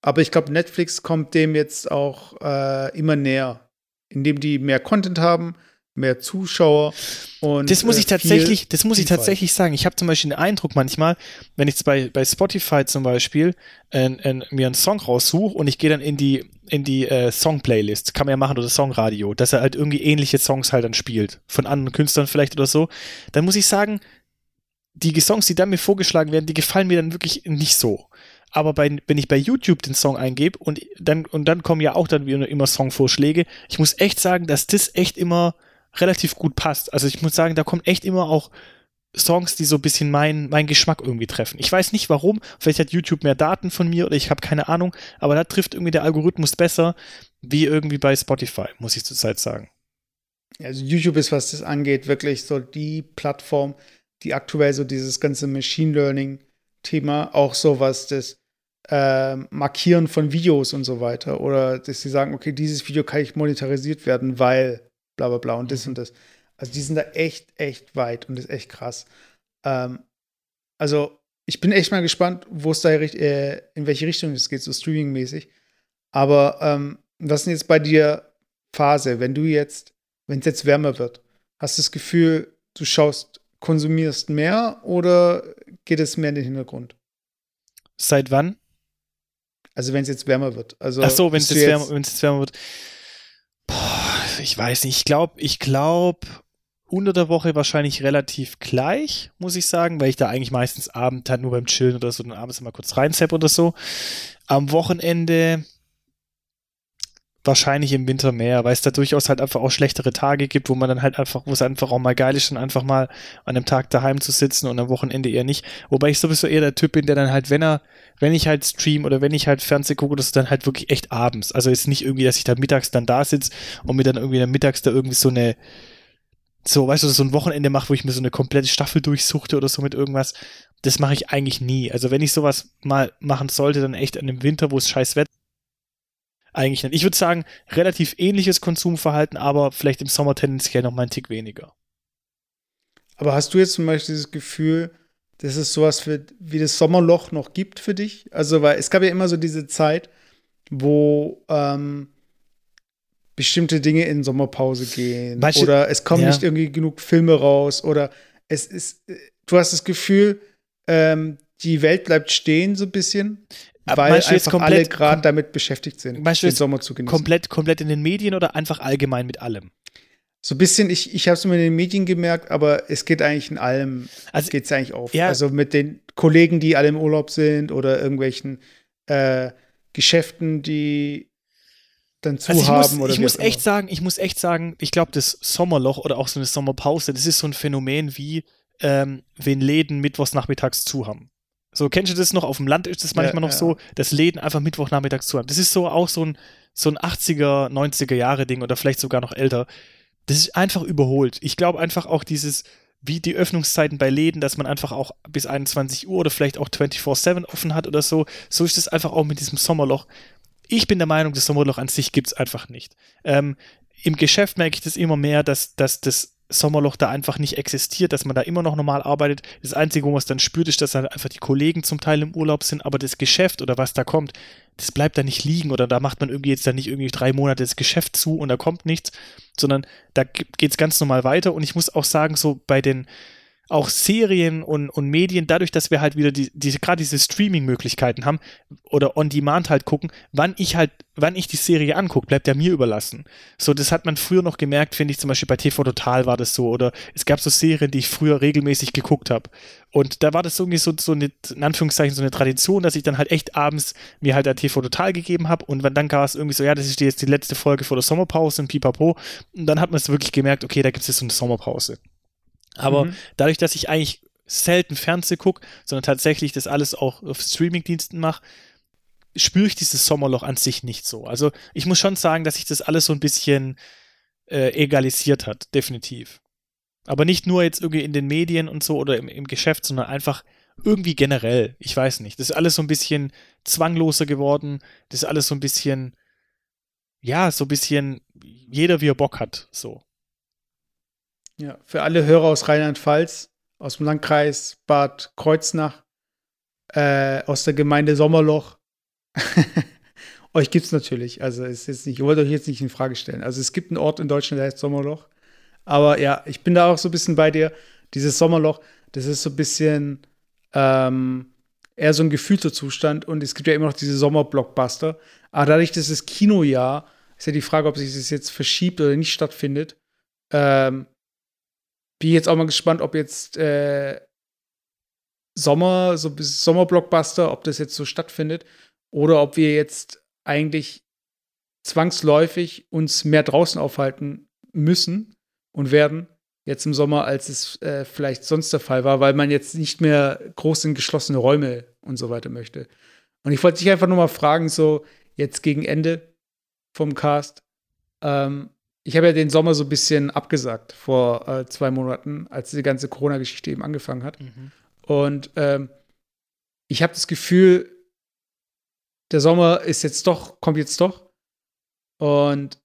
S1: aber ich glaube, Netflix kommt dem jetzt auch äh, immer näher, indem die mehr Content haben, mehr Zuschauer und
S2: das muss ich
S1: äh,
S2: tatsächlich,
S1: viel
S2: das muss ich tatsächlich sagen. Ich habe zum Beispiel den Eindruck manchmal, wenn ich bei, bei Spotify zum Beispiel äh, äh, mir einen Song raussuche und ich gehe dann in die in die äh, Song-Playlist, kann man ja machen oder Songradio, dass er halt irgendwie ähnliche Songs halt dann spielt von anderen Künstlern vielleicht oder so, dann muss ich sagen, die Songs, die dann mir vorgeschlagen werden, die gefallen mir dann wirklich nicht so. Aber bei, wenn ich bei YouTube den Song eingebe und dann, und dann kommen ja auch dann wieder immer Songvorschläge, ich muss echt sagen, dass das echt immer relativ gut passt. Also ich muss sagen, da kommen echt immer auch Songs, die so ein bisschen meinen mein Geschmack irgendwie treffen. Ich weiß nicht warum, vielleicht hat YouTube mehr Daten von mir oder ich habe keine Ahnung, aber da trifft irgendwie der Algorithmus besser, wie irgendwie bei Spotify, muss ich zurzeit sagen.
S1: Also YouTube ist, was das angeht, wirklich so die Plattform, die aktuell so dieses ganze Machine Learning-Thema, auch so was das äh, Markieren von Videos und so weiter, oder dass sie sagen, okay, dieses Video kann nicht monetarisiert werden, weil bla bla bla und das und das. Also die sind da echt, echt weit und das ist echt krass. Ähm, also ich bin echt mal gespannt, wo es da äh, in welche Richtung es geht, so streaming-mäßig. Aber ähm, was ist jetzt bei dir Phase, wenn du jetzt, wenn es jetzt wärmer wird, hast du das Gefühl, du schaust, konsumierst mehr oder geht es mehr in den Hintergrund?
S2: Seit wann?
S1: Also wenn es jetzt wärmer wird. Also
S2: Ach so, wenn es jetzt, wärmer, wenn's jetzt wärmer wird. Boah, ich weiß nicht. Ich glaube, ich glaube, unter der Woche wahrscheinlich relativ gleich, muss ich sagen, weil ich da eigentlich meistens abends halt nur beim Chillen oder so dann abends mal kurz reinzapp oder so. Am Wochenende wahrscheinlich im Winter mehr, weil es da durchaus halt einfach auch schlechtere Tage gibt, wo man dann halt einfach, wo es einfach auch mal geil ist, dann einfach mal an einem Tag daheim zu sitzen und am Wochenende eher nicht. Wobei ich sowieso eher der Typ bin, der dann halt, wenn er, wenn ich halt stream oder wenn ich halt Fernseh gucke, das dann halt wirklich echt abends. Also jetzt nicht irgendwie, dass ich da mittags dann da sitze und mir dann irgendwie dann mittags da irgendwie so eine, so, weißt du, so ein Wochenende mache, wo ich mir so eine komplette Staffel durchsuchte oder so mit irgendwas. Das mache ich eigentlich nie. Also wenn ich sowas mal machen sollte, dann echt an dem Winter, wo es scheiß Wetter eigentlich nicht. Ich würde sagen, relativ ähnliches Konsumverhalten, aber vielleicht im Sommer tendenziell noch mal einen Tick weniger.
S1: Aber hast du jetzt zum Beispiel dieses Gefühl, dass es sowas für, wie das Sommerloch noch gibt für dich? Also, weil es gab ja immer so diese Zeit, wo ähm, bestimmte Dinge in Sommerpause gehen
S2: du-
S1: oder es kommen
S2: ja.
S1: nicht irgendwie genug Filme raus oder es ist, äh, du hast das Gefühl, ähm, die Welt bleibt stehen so ein bisschen, weil
S2: meinst
S1: einfach alle
S2: komplett-
S1: gerade
S2: kom-
S1: damit beschäftigt sind, den Sommer zu genießen.
S2: Komplett, komplett in den Medien oder einfach allgemein mit allem?
S1: So ein bisschen, ich, ich habe es immer in den Medien gemerkt, aber es geht eigentlich in allem,
S2: Also-
S1: geht es eigentlich auf.
S2: Ja.
S1: Also mit den Kollegen, die alle im Urlaub sind oder irgendwelchen äh, Geschäften, die dann zu
S2: Also ich
S1: haben
S2: muss,
S1: oder
S2: ich muss echt
S1: immer.
S2: sagen, ich muss echt sagen, ich glaube, das Sommerloch oder auch so eine Sommerpause, das ist so ein Phänomen wie, ähm, wenn Läden mittwochs nachmittags zu haben. So, kennst du das noch? Auf dem Land ist das manchmal
S1: Ja,
S2: noch
S1: ja.
S2: so, dass Läden einfach Mittwochnachmittags zu haben. Das ist so auch so ein, so ein 80er, 90er Jahre Ding oder vielleicht sogar noch älter. Das ist einfach überholt. Ich glaube einfach auch dieses, wie die Öffnungszeiten bei Läden, dass man einfach auch bis 21 Uhr oder vielleicht auch 24-7 offen hat oder so. So ist es einfach auch mit diesem Sommerloch. Ich bin der Meinung, das Sommerloch an sich gibt es einfach nicht. Ähm, Im Geschäft merke ich das immer mehr, dass, dass das Sommerloch da einfach nicht existiert, dass man da immer noch normal arbeitet. Das Einzige, wo man es dann spürt, ist, dass halt einfach die Kollegen zum Teil im Urlaub sind, aber das Geschäft oder was da kommt, das bleibt da nicht liegen oder da macht man irgendwie jetzt dann nicht irgendwie drei Monate das Geschäft zu und da kommt nichts, sondern da geht es ganz normal weiter und ich muss auch sagen, so bei den auch Serien und, und Medien, dadurch, dass wir halt wieder die, diese, gerade diese Streaming-Möglichkeiten haben oder on demand halt gucken, wann ich halt, wann ich die Serie angucke, bleibt ja mir überlassen. So, das hat man früher noch gemerkt, finde ich, zum Beispiel bei TV Total war das so, oder es gab so Serien, die ich früher regelmäßig geguckt habe. Und da war das irgendwie so, so eine, in Anführungszeichen, so eine Tradition, dass ich dann halt echt abends mir halt der TV Total gegeben habe und dann war es irgendwie so, ja, das ist jetzt die letzte Folge vor der Sommerpause und pipapo. Und dann hat man es wirklich gemerkt, okay, da gibt es jetzt so eine Sommerpause. Aber
S1: Mhm.
S2: dadurch, dass ich eigentlich selten Fernseh gucke, sondern tatsächlich das alles auch auf Streamingdiensten mache, spüre ich dieses Sommerloch an sich nicht so. Also ich muss schon sagen, dass sich das alles so ein bisschen äh, egalisiert hat, definitiv. Aber nicht nur jetzt irgendwie in den Medien und so oder im, im Geschäft, sondern einfach irgendwie generell. Ich weiß nicht. Das ist alles so ein bisschen zwangloser geworden. Das ist alles so ein bisschen, ja, so ein bisschen jeder wie er Bock hat. So.
S1: Ja, für alle Hörer aus Rheinland-Pfalz, aus dem Landkreis Bad Kreuznach, äh, aus der Gemeinde Sommerloch. *laughs* Euch gibt es natürlich. Also es ist nicht, ich wollte euch jetzt nicht in Frage stellen. Also es gibt einen Ort in Deutschland, der heißt Sommerloch. Aber ja, ich bin da auch so ein bisschen bei dir. Dieses Sommerloch, das ist so ein bisschen ähm, eher so ein gefühlter Zustand. Und es gibt ja immer noch diese Sommerblockbuster. Aber dadurch, dass das Kinojahr, ist ja die Frage, ob sich das jetzt verschiebt oder nicht stattfindet. Ähm, bin jetzt auch mal gespannt, ob jetzt äh, Sommer, so bis Sommerblockbuster, ob das jetzt so stattfindet. Oder ob wir jetzt eigentlich zwangsläufig uns mehr draußen aufhalten müssen und werden jetzt im Sommer, als es äh, vielleicht sonst der Fall war, weil man jetzt nicht mehr groß in geschlossene Räume und so weiter möchte. Und ich wollte dich einfach nur mal fragen, so jetzt gegen Ende vom Cast, ähm, ich habe ja den Sommer so ein bisschen abgesagt vor äh, zwei Monaten, als die ganze Corona-Geschichte eben angefangen hat. Mhm. Und ähm, ich habe das Gefühl, der Sommer ist jetzt doch, kommt jetzt doch. Und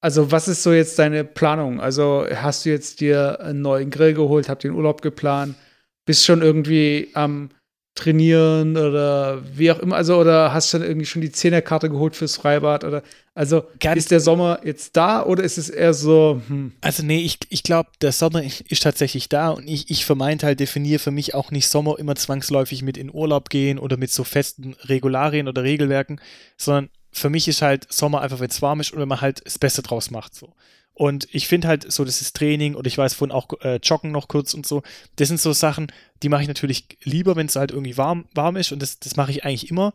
S1: also, was ist so jetzt deine Planung? Also, hast du jetzt dir einen neuen Grill geholt, habt den Urlaub geplant, bist schon irgendwie am Trainieren oder wie auch immer, also oder hast du dann irgendwie schon die Zehnerkarte geholt fürs Freibad oder also Ganz ist der Sommer jetzt da oder ist es eher so? Hm?
S2: Also nee, ich, ich glaube, der Sommer ist tatsächlich da und ich, ich vermeint halt definiere für mich auch nicht Sommer immer zwangsläufig mit in Urlaub gehen oder mit so festen Regularien oder Regelwerken, sondern für mich ist halt Sommer einfach, wenn es warm ist und wenn man halt das Beste draus macht. So. Und ich finde halt so, das ist Training und ich weiß vorhin auch äh, Joggen noch kurz und so. Das sind so Sachen, die mache ich natürlich lieber, wenn es halt irgendwie warm, warm ist und das, das mache ich eigentlich immer.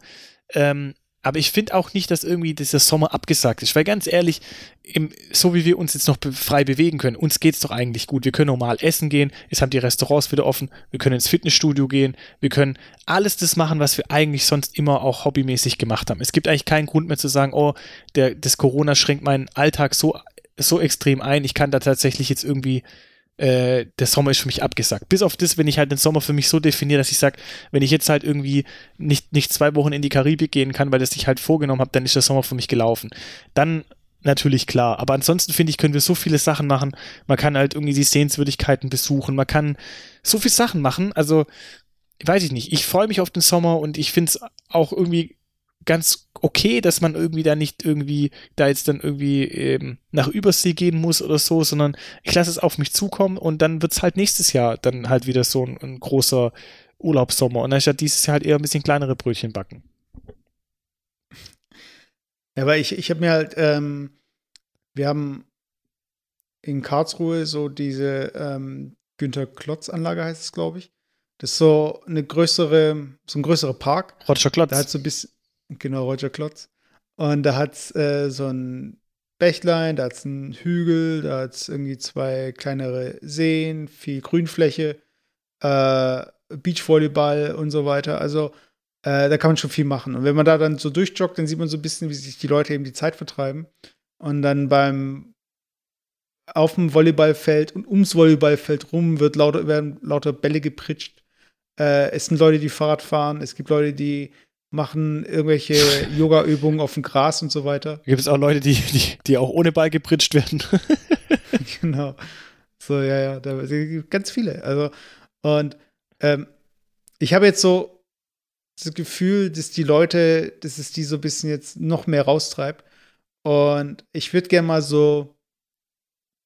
S2: Ähm, aber ich finde auch nicht, dass irgendwie dieser Sommer abgesagt ist, weil ganz ehrlich, im, so wie wir uns jetzt noch be frei bewegen können, uns geht es doch eigentlich gut. Wir können normal essen gehen, jetzt haben die Restaurants wieder offen, wir können ins Fitnessstudio gehen, wir können alles das machen, was wir eigentlich sonst immer auch hobbymäßig gemacht haben. Es gibt eigentlich keinen Grund mehr zu sagen, oh, der, das Corona schränkt meinen Alltag so, so extrem ein, ich kann da tatsächlich jetzt irgendwie äh, der Sommer ist für mich abgesagt. Bis auf das, wenn ich halt den Sommer für mich so definiere, dass ich sage, wenn ich jetzt halt irgendwie nicht, nicht zwei Wochen in die Karibik gehen kann, weil das ich halt vorgenommen habe, dann ist der Sommer für mich gelaufen. Dann natürlich klar. Aber ansonsten finde ich, können wir so viele Sachen machen. Man kann halt irgendwie die Sehenswürdigkeiten besuchen. Man kann so viele Sachen machen. Also, weiß ich nicht. Ich freue mich auf den Sommer und ich finde es auch irgendwie ganz okay, dass man irgendwie da nicht irgendwie da jetzt dann irgendwie ähm, nach Übersee gehen muss oder so, sondern ich lasse es auf mich zukommen und dann wird es halt nächstes Jahr dann halt wieder so ein, ein großer Urlaubssommer und dann statt dieses Jahr halt eher ein bisschen kleinere Brötchen backen.
S1: Ja, weil ich, ich habe mir halt, ähm, wir haben in Karlsruhe so diese ähm, Günter Klotz-Anlage heißt es, glaube ich. Das ist so eine größere, so ein größerer Park.
S2: Roger Klotz.
S1: Da hat so ein bisschen, Genau, Roger Klotz. Und da hat es äh, so ein Bächlein, da hat es einen Hügel, da hat es irgendwie zwei kleinere Seen, viel Grünfläche, äh, Beachvolleyball und so weiter. Also äh, da kann man schon viel machen. Und wenn man da dann so durchjoggt, dann sieht man so ein bisschen, wie sich die Leute eben die Zeit vertreiben. Und dann beim auf dem Volleyballfeld und ums Volleyballfeld rum wird lauter, werden lauter Bälle gepritscht. Äh, es sind Leute, die Fahrrad fahren, es gibt Leute, die machen irgendwelche Yoga-Übungen auf dem Gras und so weiter.
S2: Gibt es auch Leute, die, die, die auch ohne Ball gepritscht werden? *laughs* *laughs*
S1: genau. So, ja, ja, da gibt ganz viele. Also, und ähm, ich habe jetzt so das Gefühl, dass die Leute, dass es die so ein bisschen jetzt noch mehr raustreibt. Und ich würde gerne mal so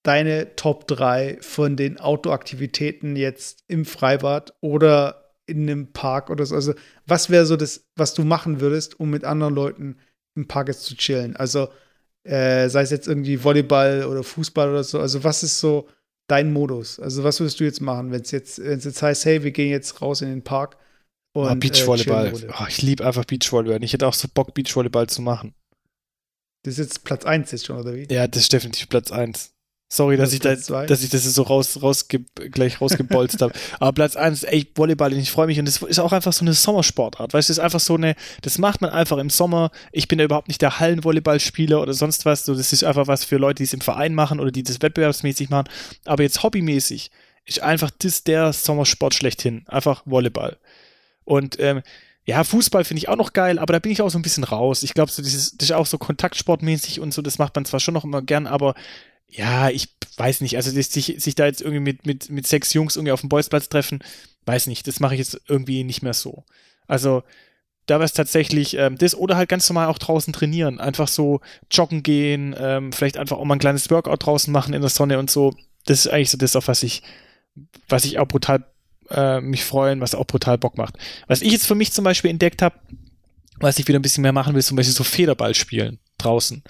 S1: deine Top 3 von den Autoaktivitäten jetzt im Freibad oder in einem Park oder so. Also, was wäre so das, was du machen würdest, um mit anderen Leuten im Park jetzt zu chillen? Also, äh, sei es jetzt irgendwie Volleyball oder Fußball oder so. Also, was ist so dein Modus? Also, was würdest du jetzt machen, wenn es jetzt, jetzt heißt, hey, wir gehen jetzt raus in den Park
S2: und oh, Beachvolleyball. Äh, oh, ich liebe einfach Beachvolleyball. Ich hätte auch so Bock, Beachvolleyball zu machen.
S1: Das ist jetzt Platz 1 jetzt schon, oder wie?
S2: Ja, das ist definitiv Platz 1. Sorry, dass ich, da, dass ich das so raus, rausge, gleich rausgebolzt habe. *laughs* Aber Platz 1 ist echt Volleyball und ich freue mich. Und das ist auch einfach so eine Sommersportart. Weißt du, das ist einfach so eine, das macht man einfach im Sommer. Ich bin ja überhaupt nicht der Hallenvolleyballspieler oder sonst was. So, das ist einfach was für Leute, die es im Verein machen oder die das wettbewerbsmäßig machen. Aber jetzt hobbymäßig ist einfach das der Sommersport schlechthin. Einfach Volleyball. Und ähm, ja, Fußball finde ich auch noch geil, aber da bin ich auch so ein bisschen raus. Ich glaube, so dieses, das ist auch so kontaktsportmäßig und so, das macht man zwar schon noch immer gern, aber ja, ich weiß nicht, also sich, sich da jetzt irgendwie mit, mit, mit sechs Jungs irgendwie auf dem Bolzplatz treffen, weiß nicht, das mache ich jetzt irgendwie nicht mehr so. Also da wäre es tatsächlich ähm, das oder halt ganz normal auch draußen trainieren. Einfach so joggen gehen, ähm, vielleicht einfach auch mal ein kleines Workout draußen machen in der Sonne und so. Das ist eigentlich so das, auf was ich, was ich auch brutal äh, mich freuen, was auch brutal Bock macht. Was ich jetzt für mich zum Beispiel entdeckt habe, was ich wieder ein bisschen mehr machen will, zum Beispiel so Federball spielen draußen.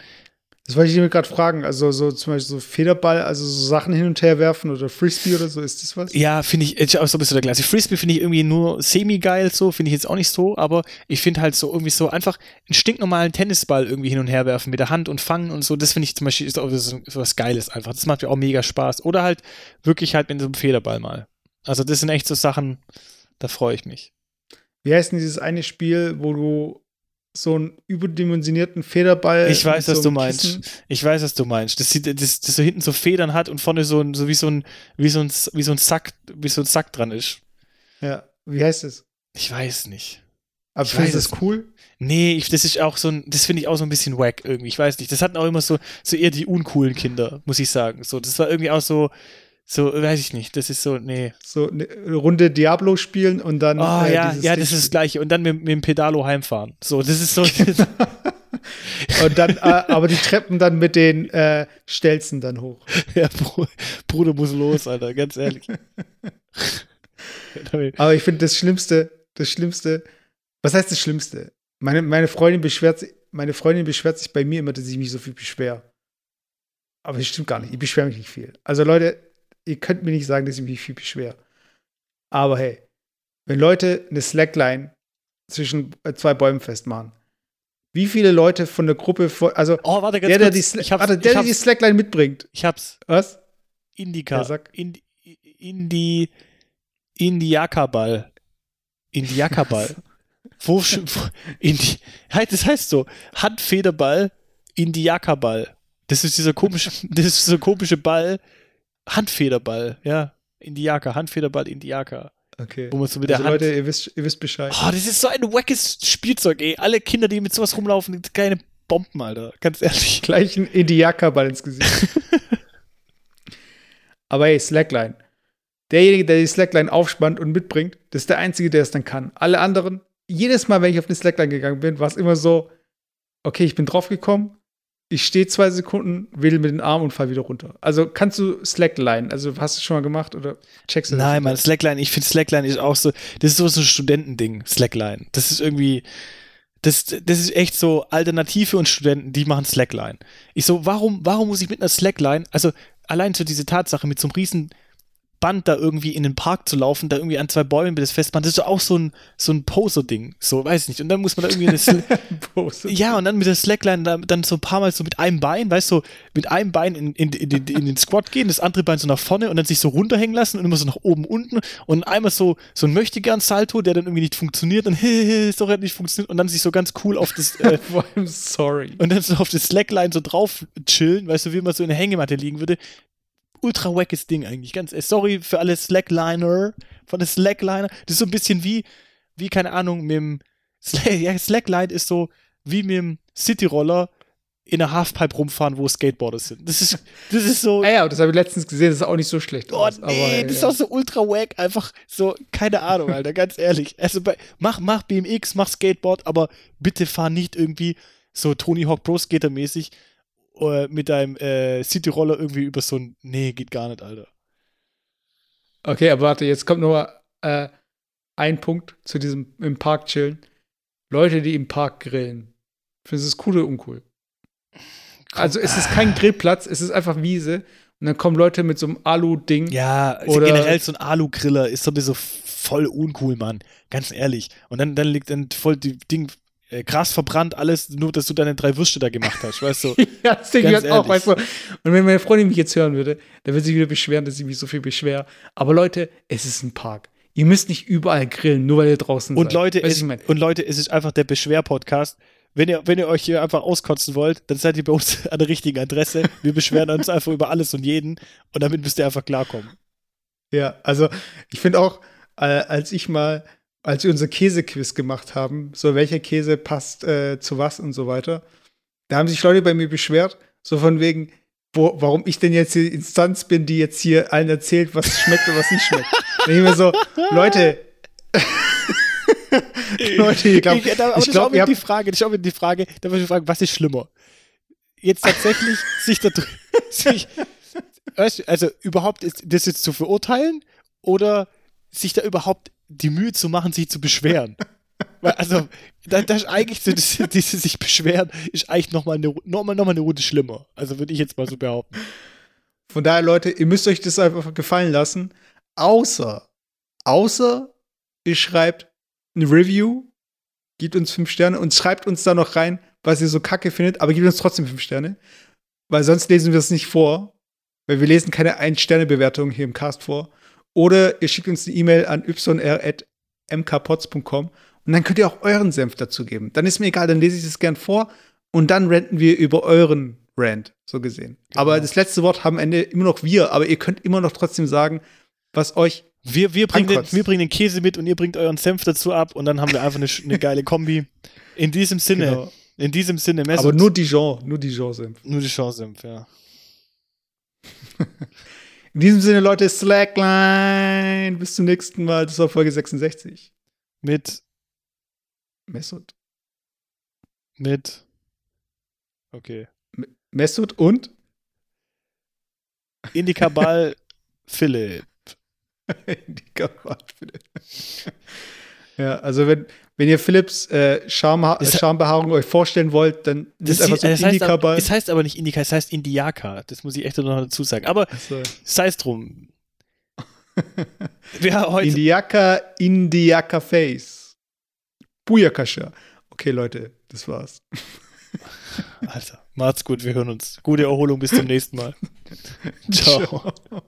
S1: Das wollte ich mir gerade fragen. Also so zum Beispiel so Federball, also so Sachen hin und her werfen oder Frisbee oder so, ist das was?
S2: Ja, finde ich, ist auch so ein bisschen der Klasse. Frisbee finde ich irgendwie nur semi-geil so, finde ich jetzt auch nicht so, aber ich finde halt so irgendwie so einfach einen stinknormalen Tennisball irgendwie hin und her werfen mit der Hand und fangen und so, das finde ich zum Beispiel ist auch so, so was Geiles einfach. Das macht mir auch mega Spaß. Oder halt wirklich halt mit so einem Federball mal. Also das sind echt so Sachen, da freue ich mich.
S1: Wie heißt denn dieses eine Spiel, wo du so einen überdimensionierten Federball.
S2: Ich weiß, was so du meinst. Kissen. Ich weiß, was du meinst. Das, sieht, das, das so hinten so Federn hat und vorne so, so wie so ein, wie so ein, wie so ein Sack, wie so ein Sack dran ist.
S1: Ja, wie heißt es?
S2: Ich weiß nicht.
S1: Aber findest du das cool?
S2: Nee, ich, das ist auch so ein, das finde ich auch so ein bisschen wack irgendwie. Ich weiß nicht. Das hatten auch immer so, so eher die uncoolen Kinder, muss ich sagen. So, das war irgendwie auch so, so, weiß ich nicht, das ist so, nee.
S1: So eine Runde Diablo spielen und dann.
S2: Oh äh, ja, ja, das ist das Gleiche. Und dann mit, mit dem Pedalo heimfahren. So, das ist so. *laughs*
S1: und dann, äh, aber die Treppen dann mit den äh, Stelzen dann hoch. *laughs*
S2: Ja, Bruder muss los, Alter, ganz ehrlich. *laughs*
S1: aber ich finde das Schlimmste, das Schlimmste, was heißt das Schlimmste? Meine, meine Freundin beschwert sich, meine Freundin beschwert sich bei mir immer, dass ich mich so viel beschwer. Aber das stimmt gar nicht. Ich beschwere mich nicht viel. Also Leute, ihr könnt mir nicht sagen, dass ich mich viel beschwer. Aber hey, wenn Leute eine Slackline zwischen äh, zwei Bäumen festmachen, wie viele Leute von der Gruppe, also
S2: oh, warte,
S1: der, der, die, warte, der, der die Slackline mitbringt.
S2: Ich hab's.
S1: Was?
S2: Indika. Ja, Indi, Indi, Indiakaball. Indiakaball. *laughs* wo, wo Indi, das heißt so, Handfederball, Indiakaball. Das ist dieser komische, *laughs* das ist dieser komische Ball, Handfederball, ja. Indiaka, Handfederball, Indiaka.
S1: Okay.
S2: Wo man so mit also
S1: der Hand. Leute, ihr wisst, ihr wisst Bescheid.
S2: Oh, das ist so ein wackes Spielzeug, ey. Alle Kinder, die mit sowas rumlaufen, keine Bomben, Alter. Ganz ehrlich.
S1: Gleich ein Indiaka-Ball ins Gesicht. *laughs* Aber hey, Slackline. Derjenige, der die Slackline aufspannt und mitbringt, das ist der Einzige, der es dann kann. Alle anderen, jedes Mal, wenn ich auf eine Slackline gegangen bin, war es immer so, okay, ich bin draufgekommen, ich stehe zwei Sekunden, wedel mit den Arm und fall wieder runter. Also kannst du Slackline, also hast du schon mal gemacht oder checkst du
S2: das? Nein, man, Slackline, ich finde Slackline ist auch so, das ist so, ein Studentending, Slackline. Das ist irgendwie, das, das ist echt so Alternative und Studenten, die machen Slackline. Ich so, warum, warum muss ich mit einer Slackline, also allein so diese Tatsache mit so einem riesen Band da irgendwie in den Park zu laufen, da irgendwie an zwei Bäumen das Festband, das ist auch so ein, so ein Poser-Ding, so, weiß ich nicht. Und dann muss man da irgendwie eine *laughs* Sl Ja, und dann mit der Slackline da, dann so ein paar Mal so mit einem Bein, weißt du, so mit einem Bein in, in, in, in, in den Squat gehen, das andere Bein so nach vorne und dann sich so runterhängen lassen und immer so nach oben, unten und einmal so, so ein Möchtegern-Salto, der dann irgendwie nicht funktioniert und *laughs* ist doch nicht funktioniert und dann sich so ganz cool auf das, äh, *laughs*
S1: I'm sorry.
S2: Und dann so auf das Slackline so drauf chillen, weißt du, wie man so in der Hängematte liegen würde ultra wackes Ding eigentlich. Ganz, sorry für alle Slackliner von der Slackliner. Das ist so ein bisschen wie, wie keine Ahnung, mit dem Slack, *laughs* ja, Slackline ist so wie mit dem Cityroller in der Halfpipe rumfahren, wo Skateboarder sind. Das ist, das ist so. *laughs*
S1: Ah ja, das habe ich letztens gesehen, das ist auch nicht so schlecht.
S2: Oh, aus, nee, aber, das ist auch so ultra wack, einfach so, keine Ahnung, Alter, *laughs* ganz ehrlich. Also bei, mach, mach BMX, mach Skateboard, aber bitte fahr nicht irgendwie so Tony Hawk Pro Skater mäßig äh, mit deinem äh, City-Roller irgendwie über so ein. Nee, geht gar nicht, Alter.
S1: Okay, aber warte, jetzt kommt noch äh, ein Punkt zu diesem im Park chillen. Leute, die im Park grillen. Findest du es cool oder uncool? Also es ist kein Grillplatz, es ist einfach Wiese. Und dann kommen Leute mit so einem Alu-Ding.
S2: Ja, oder generell so ein Alu-Griller ist sowieso voll uncool, Mann. Ganz ehrlich. Und dann, dann liegt dann voll die Ding äh, krass verbrannt, alles, nur dass du deine drei Würste da gemacht hast, weißt du? *laughs*
S1: ja, das denke ich halt auch, weißt du. Und wenn meine Freundin mich jetzt hören würde, dann würde sie wieder beschweren, dass ich mich so viel beschwer. Aber Leute, es ist ein Park. Ihr müsst nicht überall grillen, nur weil ihr draußen
S2: und
S1: seid.
S2: Leute, es, und Leute, es ist einfach der Beschwer-Podcast. Wenn ihr, wenn ihr euch hier einfach auskotzen wollt, dann seid ihr bei uns *laughs* an der richtigen Adresse. Wir beschweren uns einfach über alles und jeden und damit müsst ihr einfach klarkommen.
S1: Ja, also ich finde auch, äh, als ich mal als wir unser Käsequiz gemacht haben, so welcher Käse passt äh, zu was und so weiter, da haben sich Leute bei mir beschwert, so von wegen, wo, warum ich denn jetzt die Instanz bin, die jetzt hier allen erzählt, was schmeckt und was nicht schmeckt. Und ich mir so, Leute, *laughs* Leute, ich glaube,
S2: ich,
S1: ich
S2: das ist
S1: glaub,
S2: auch wieder
S1: ihr
S2: die Frage, das ist auch wieder die Frage, da muss ich fragen, was ist schlimmer? Jetzt tatsächlich *laughs* sich da dr- sich, also überhaupt ist, das jetzt zu verurteilen oder sich da überhaupt die Mühe zu machen, sich zu beschweren? Also, da, das ist eigentlich das, dieses sich beschweren, ist eigentlich nochmal eine, noch mal, noch mal eine Runde schlimmer. Also würde ich jetzt mal so behaupten.
S1: Von daher, Leute, ihr müsst euch das einfach gefallen lassen. Außer, außer ihr schreibt eine Review, gibt uns fünf Sterne und schreibt uns da noch rein, was ihr so kacke findet, aber gebt uns trotzdem fünf Sterne. Weil sonst lesen wir es nicht vor. Weil wir lesen keine Ein-Sterne-Bewertung hier im Cast vor. Oder ihr schickt uns eine E-Mail an yr.mkpots.com und dann könnt ihr auch euren Senf dazu geben. Dann ist mir egal, dann lese ich das gern vor und dann ranten wir über euren Rant, so gesehen. Aber das letzte Wort haben am Ende immer noch wir, aber ihr könnt immer noch trotzdem sagen, was euch
S2: Wir, wir, bringen den, wir bringen den Käse mit und ihr bringt euren Senf dazu ab und dann haben wir einfach eine, eine geile Kombi. In diesem Sinne,
S1: Genau.
S2: in diesem Sinne, Mesut,
S1: Aber nur Dijon, nur Dijon-Senf.
S2: nur die Chance-Senf, ja. *laughs*
S1: In diesem Sinne, Leute, Slackline. Bis zum nächsten Mal. Das war Folge 66.
S2: Mit,
S1: Mesut.
S2: mit, okay.
S1: Mesut und? *laughs*
S2: Indikabal Philipp. *laughs*
S1: Die Karatspiele. ja, also wenn, wenn ihr Philips äh, Schamha
S2: Das-
S1: Schambehaarung euch vorstellen wollt, dann
S2: Das,
S1: ist einfach so
S2: das, heißt, aber,
S1: Indikabal.
S2: es heißt aber nicht Indika, es heißt Indiaka. Das muss ich echt noch dazu sagen. Aber
S1: Also,
S2: sei es drum. *laughs* Haben heute.
S1: Indiaka, Indiaka Face. Buyakasha. Okay, Leute, das war's. *laughs*
S2: Alter, macht's gut, wir hören uns. Gute Erholung, bis zum nächsten Mal. *laughs* Ciao.
S1: Ciao.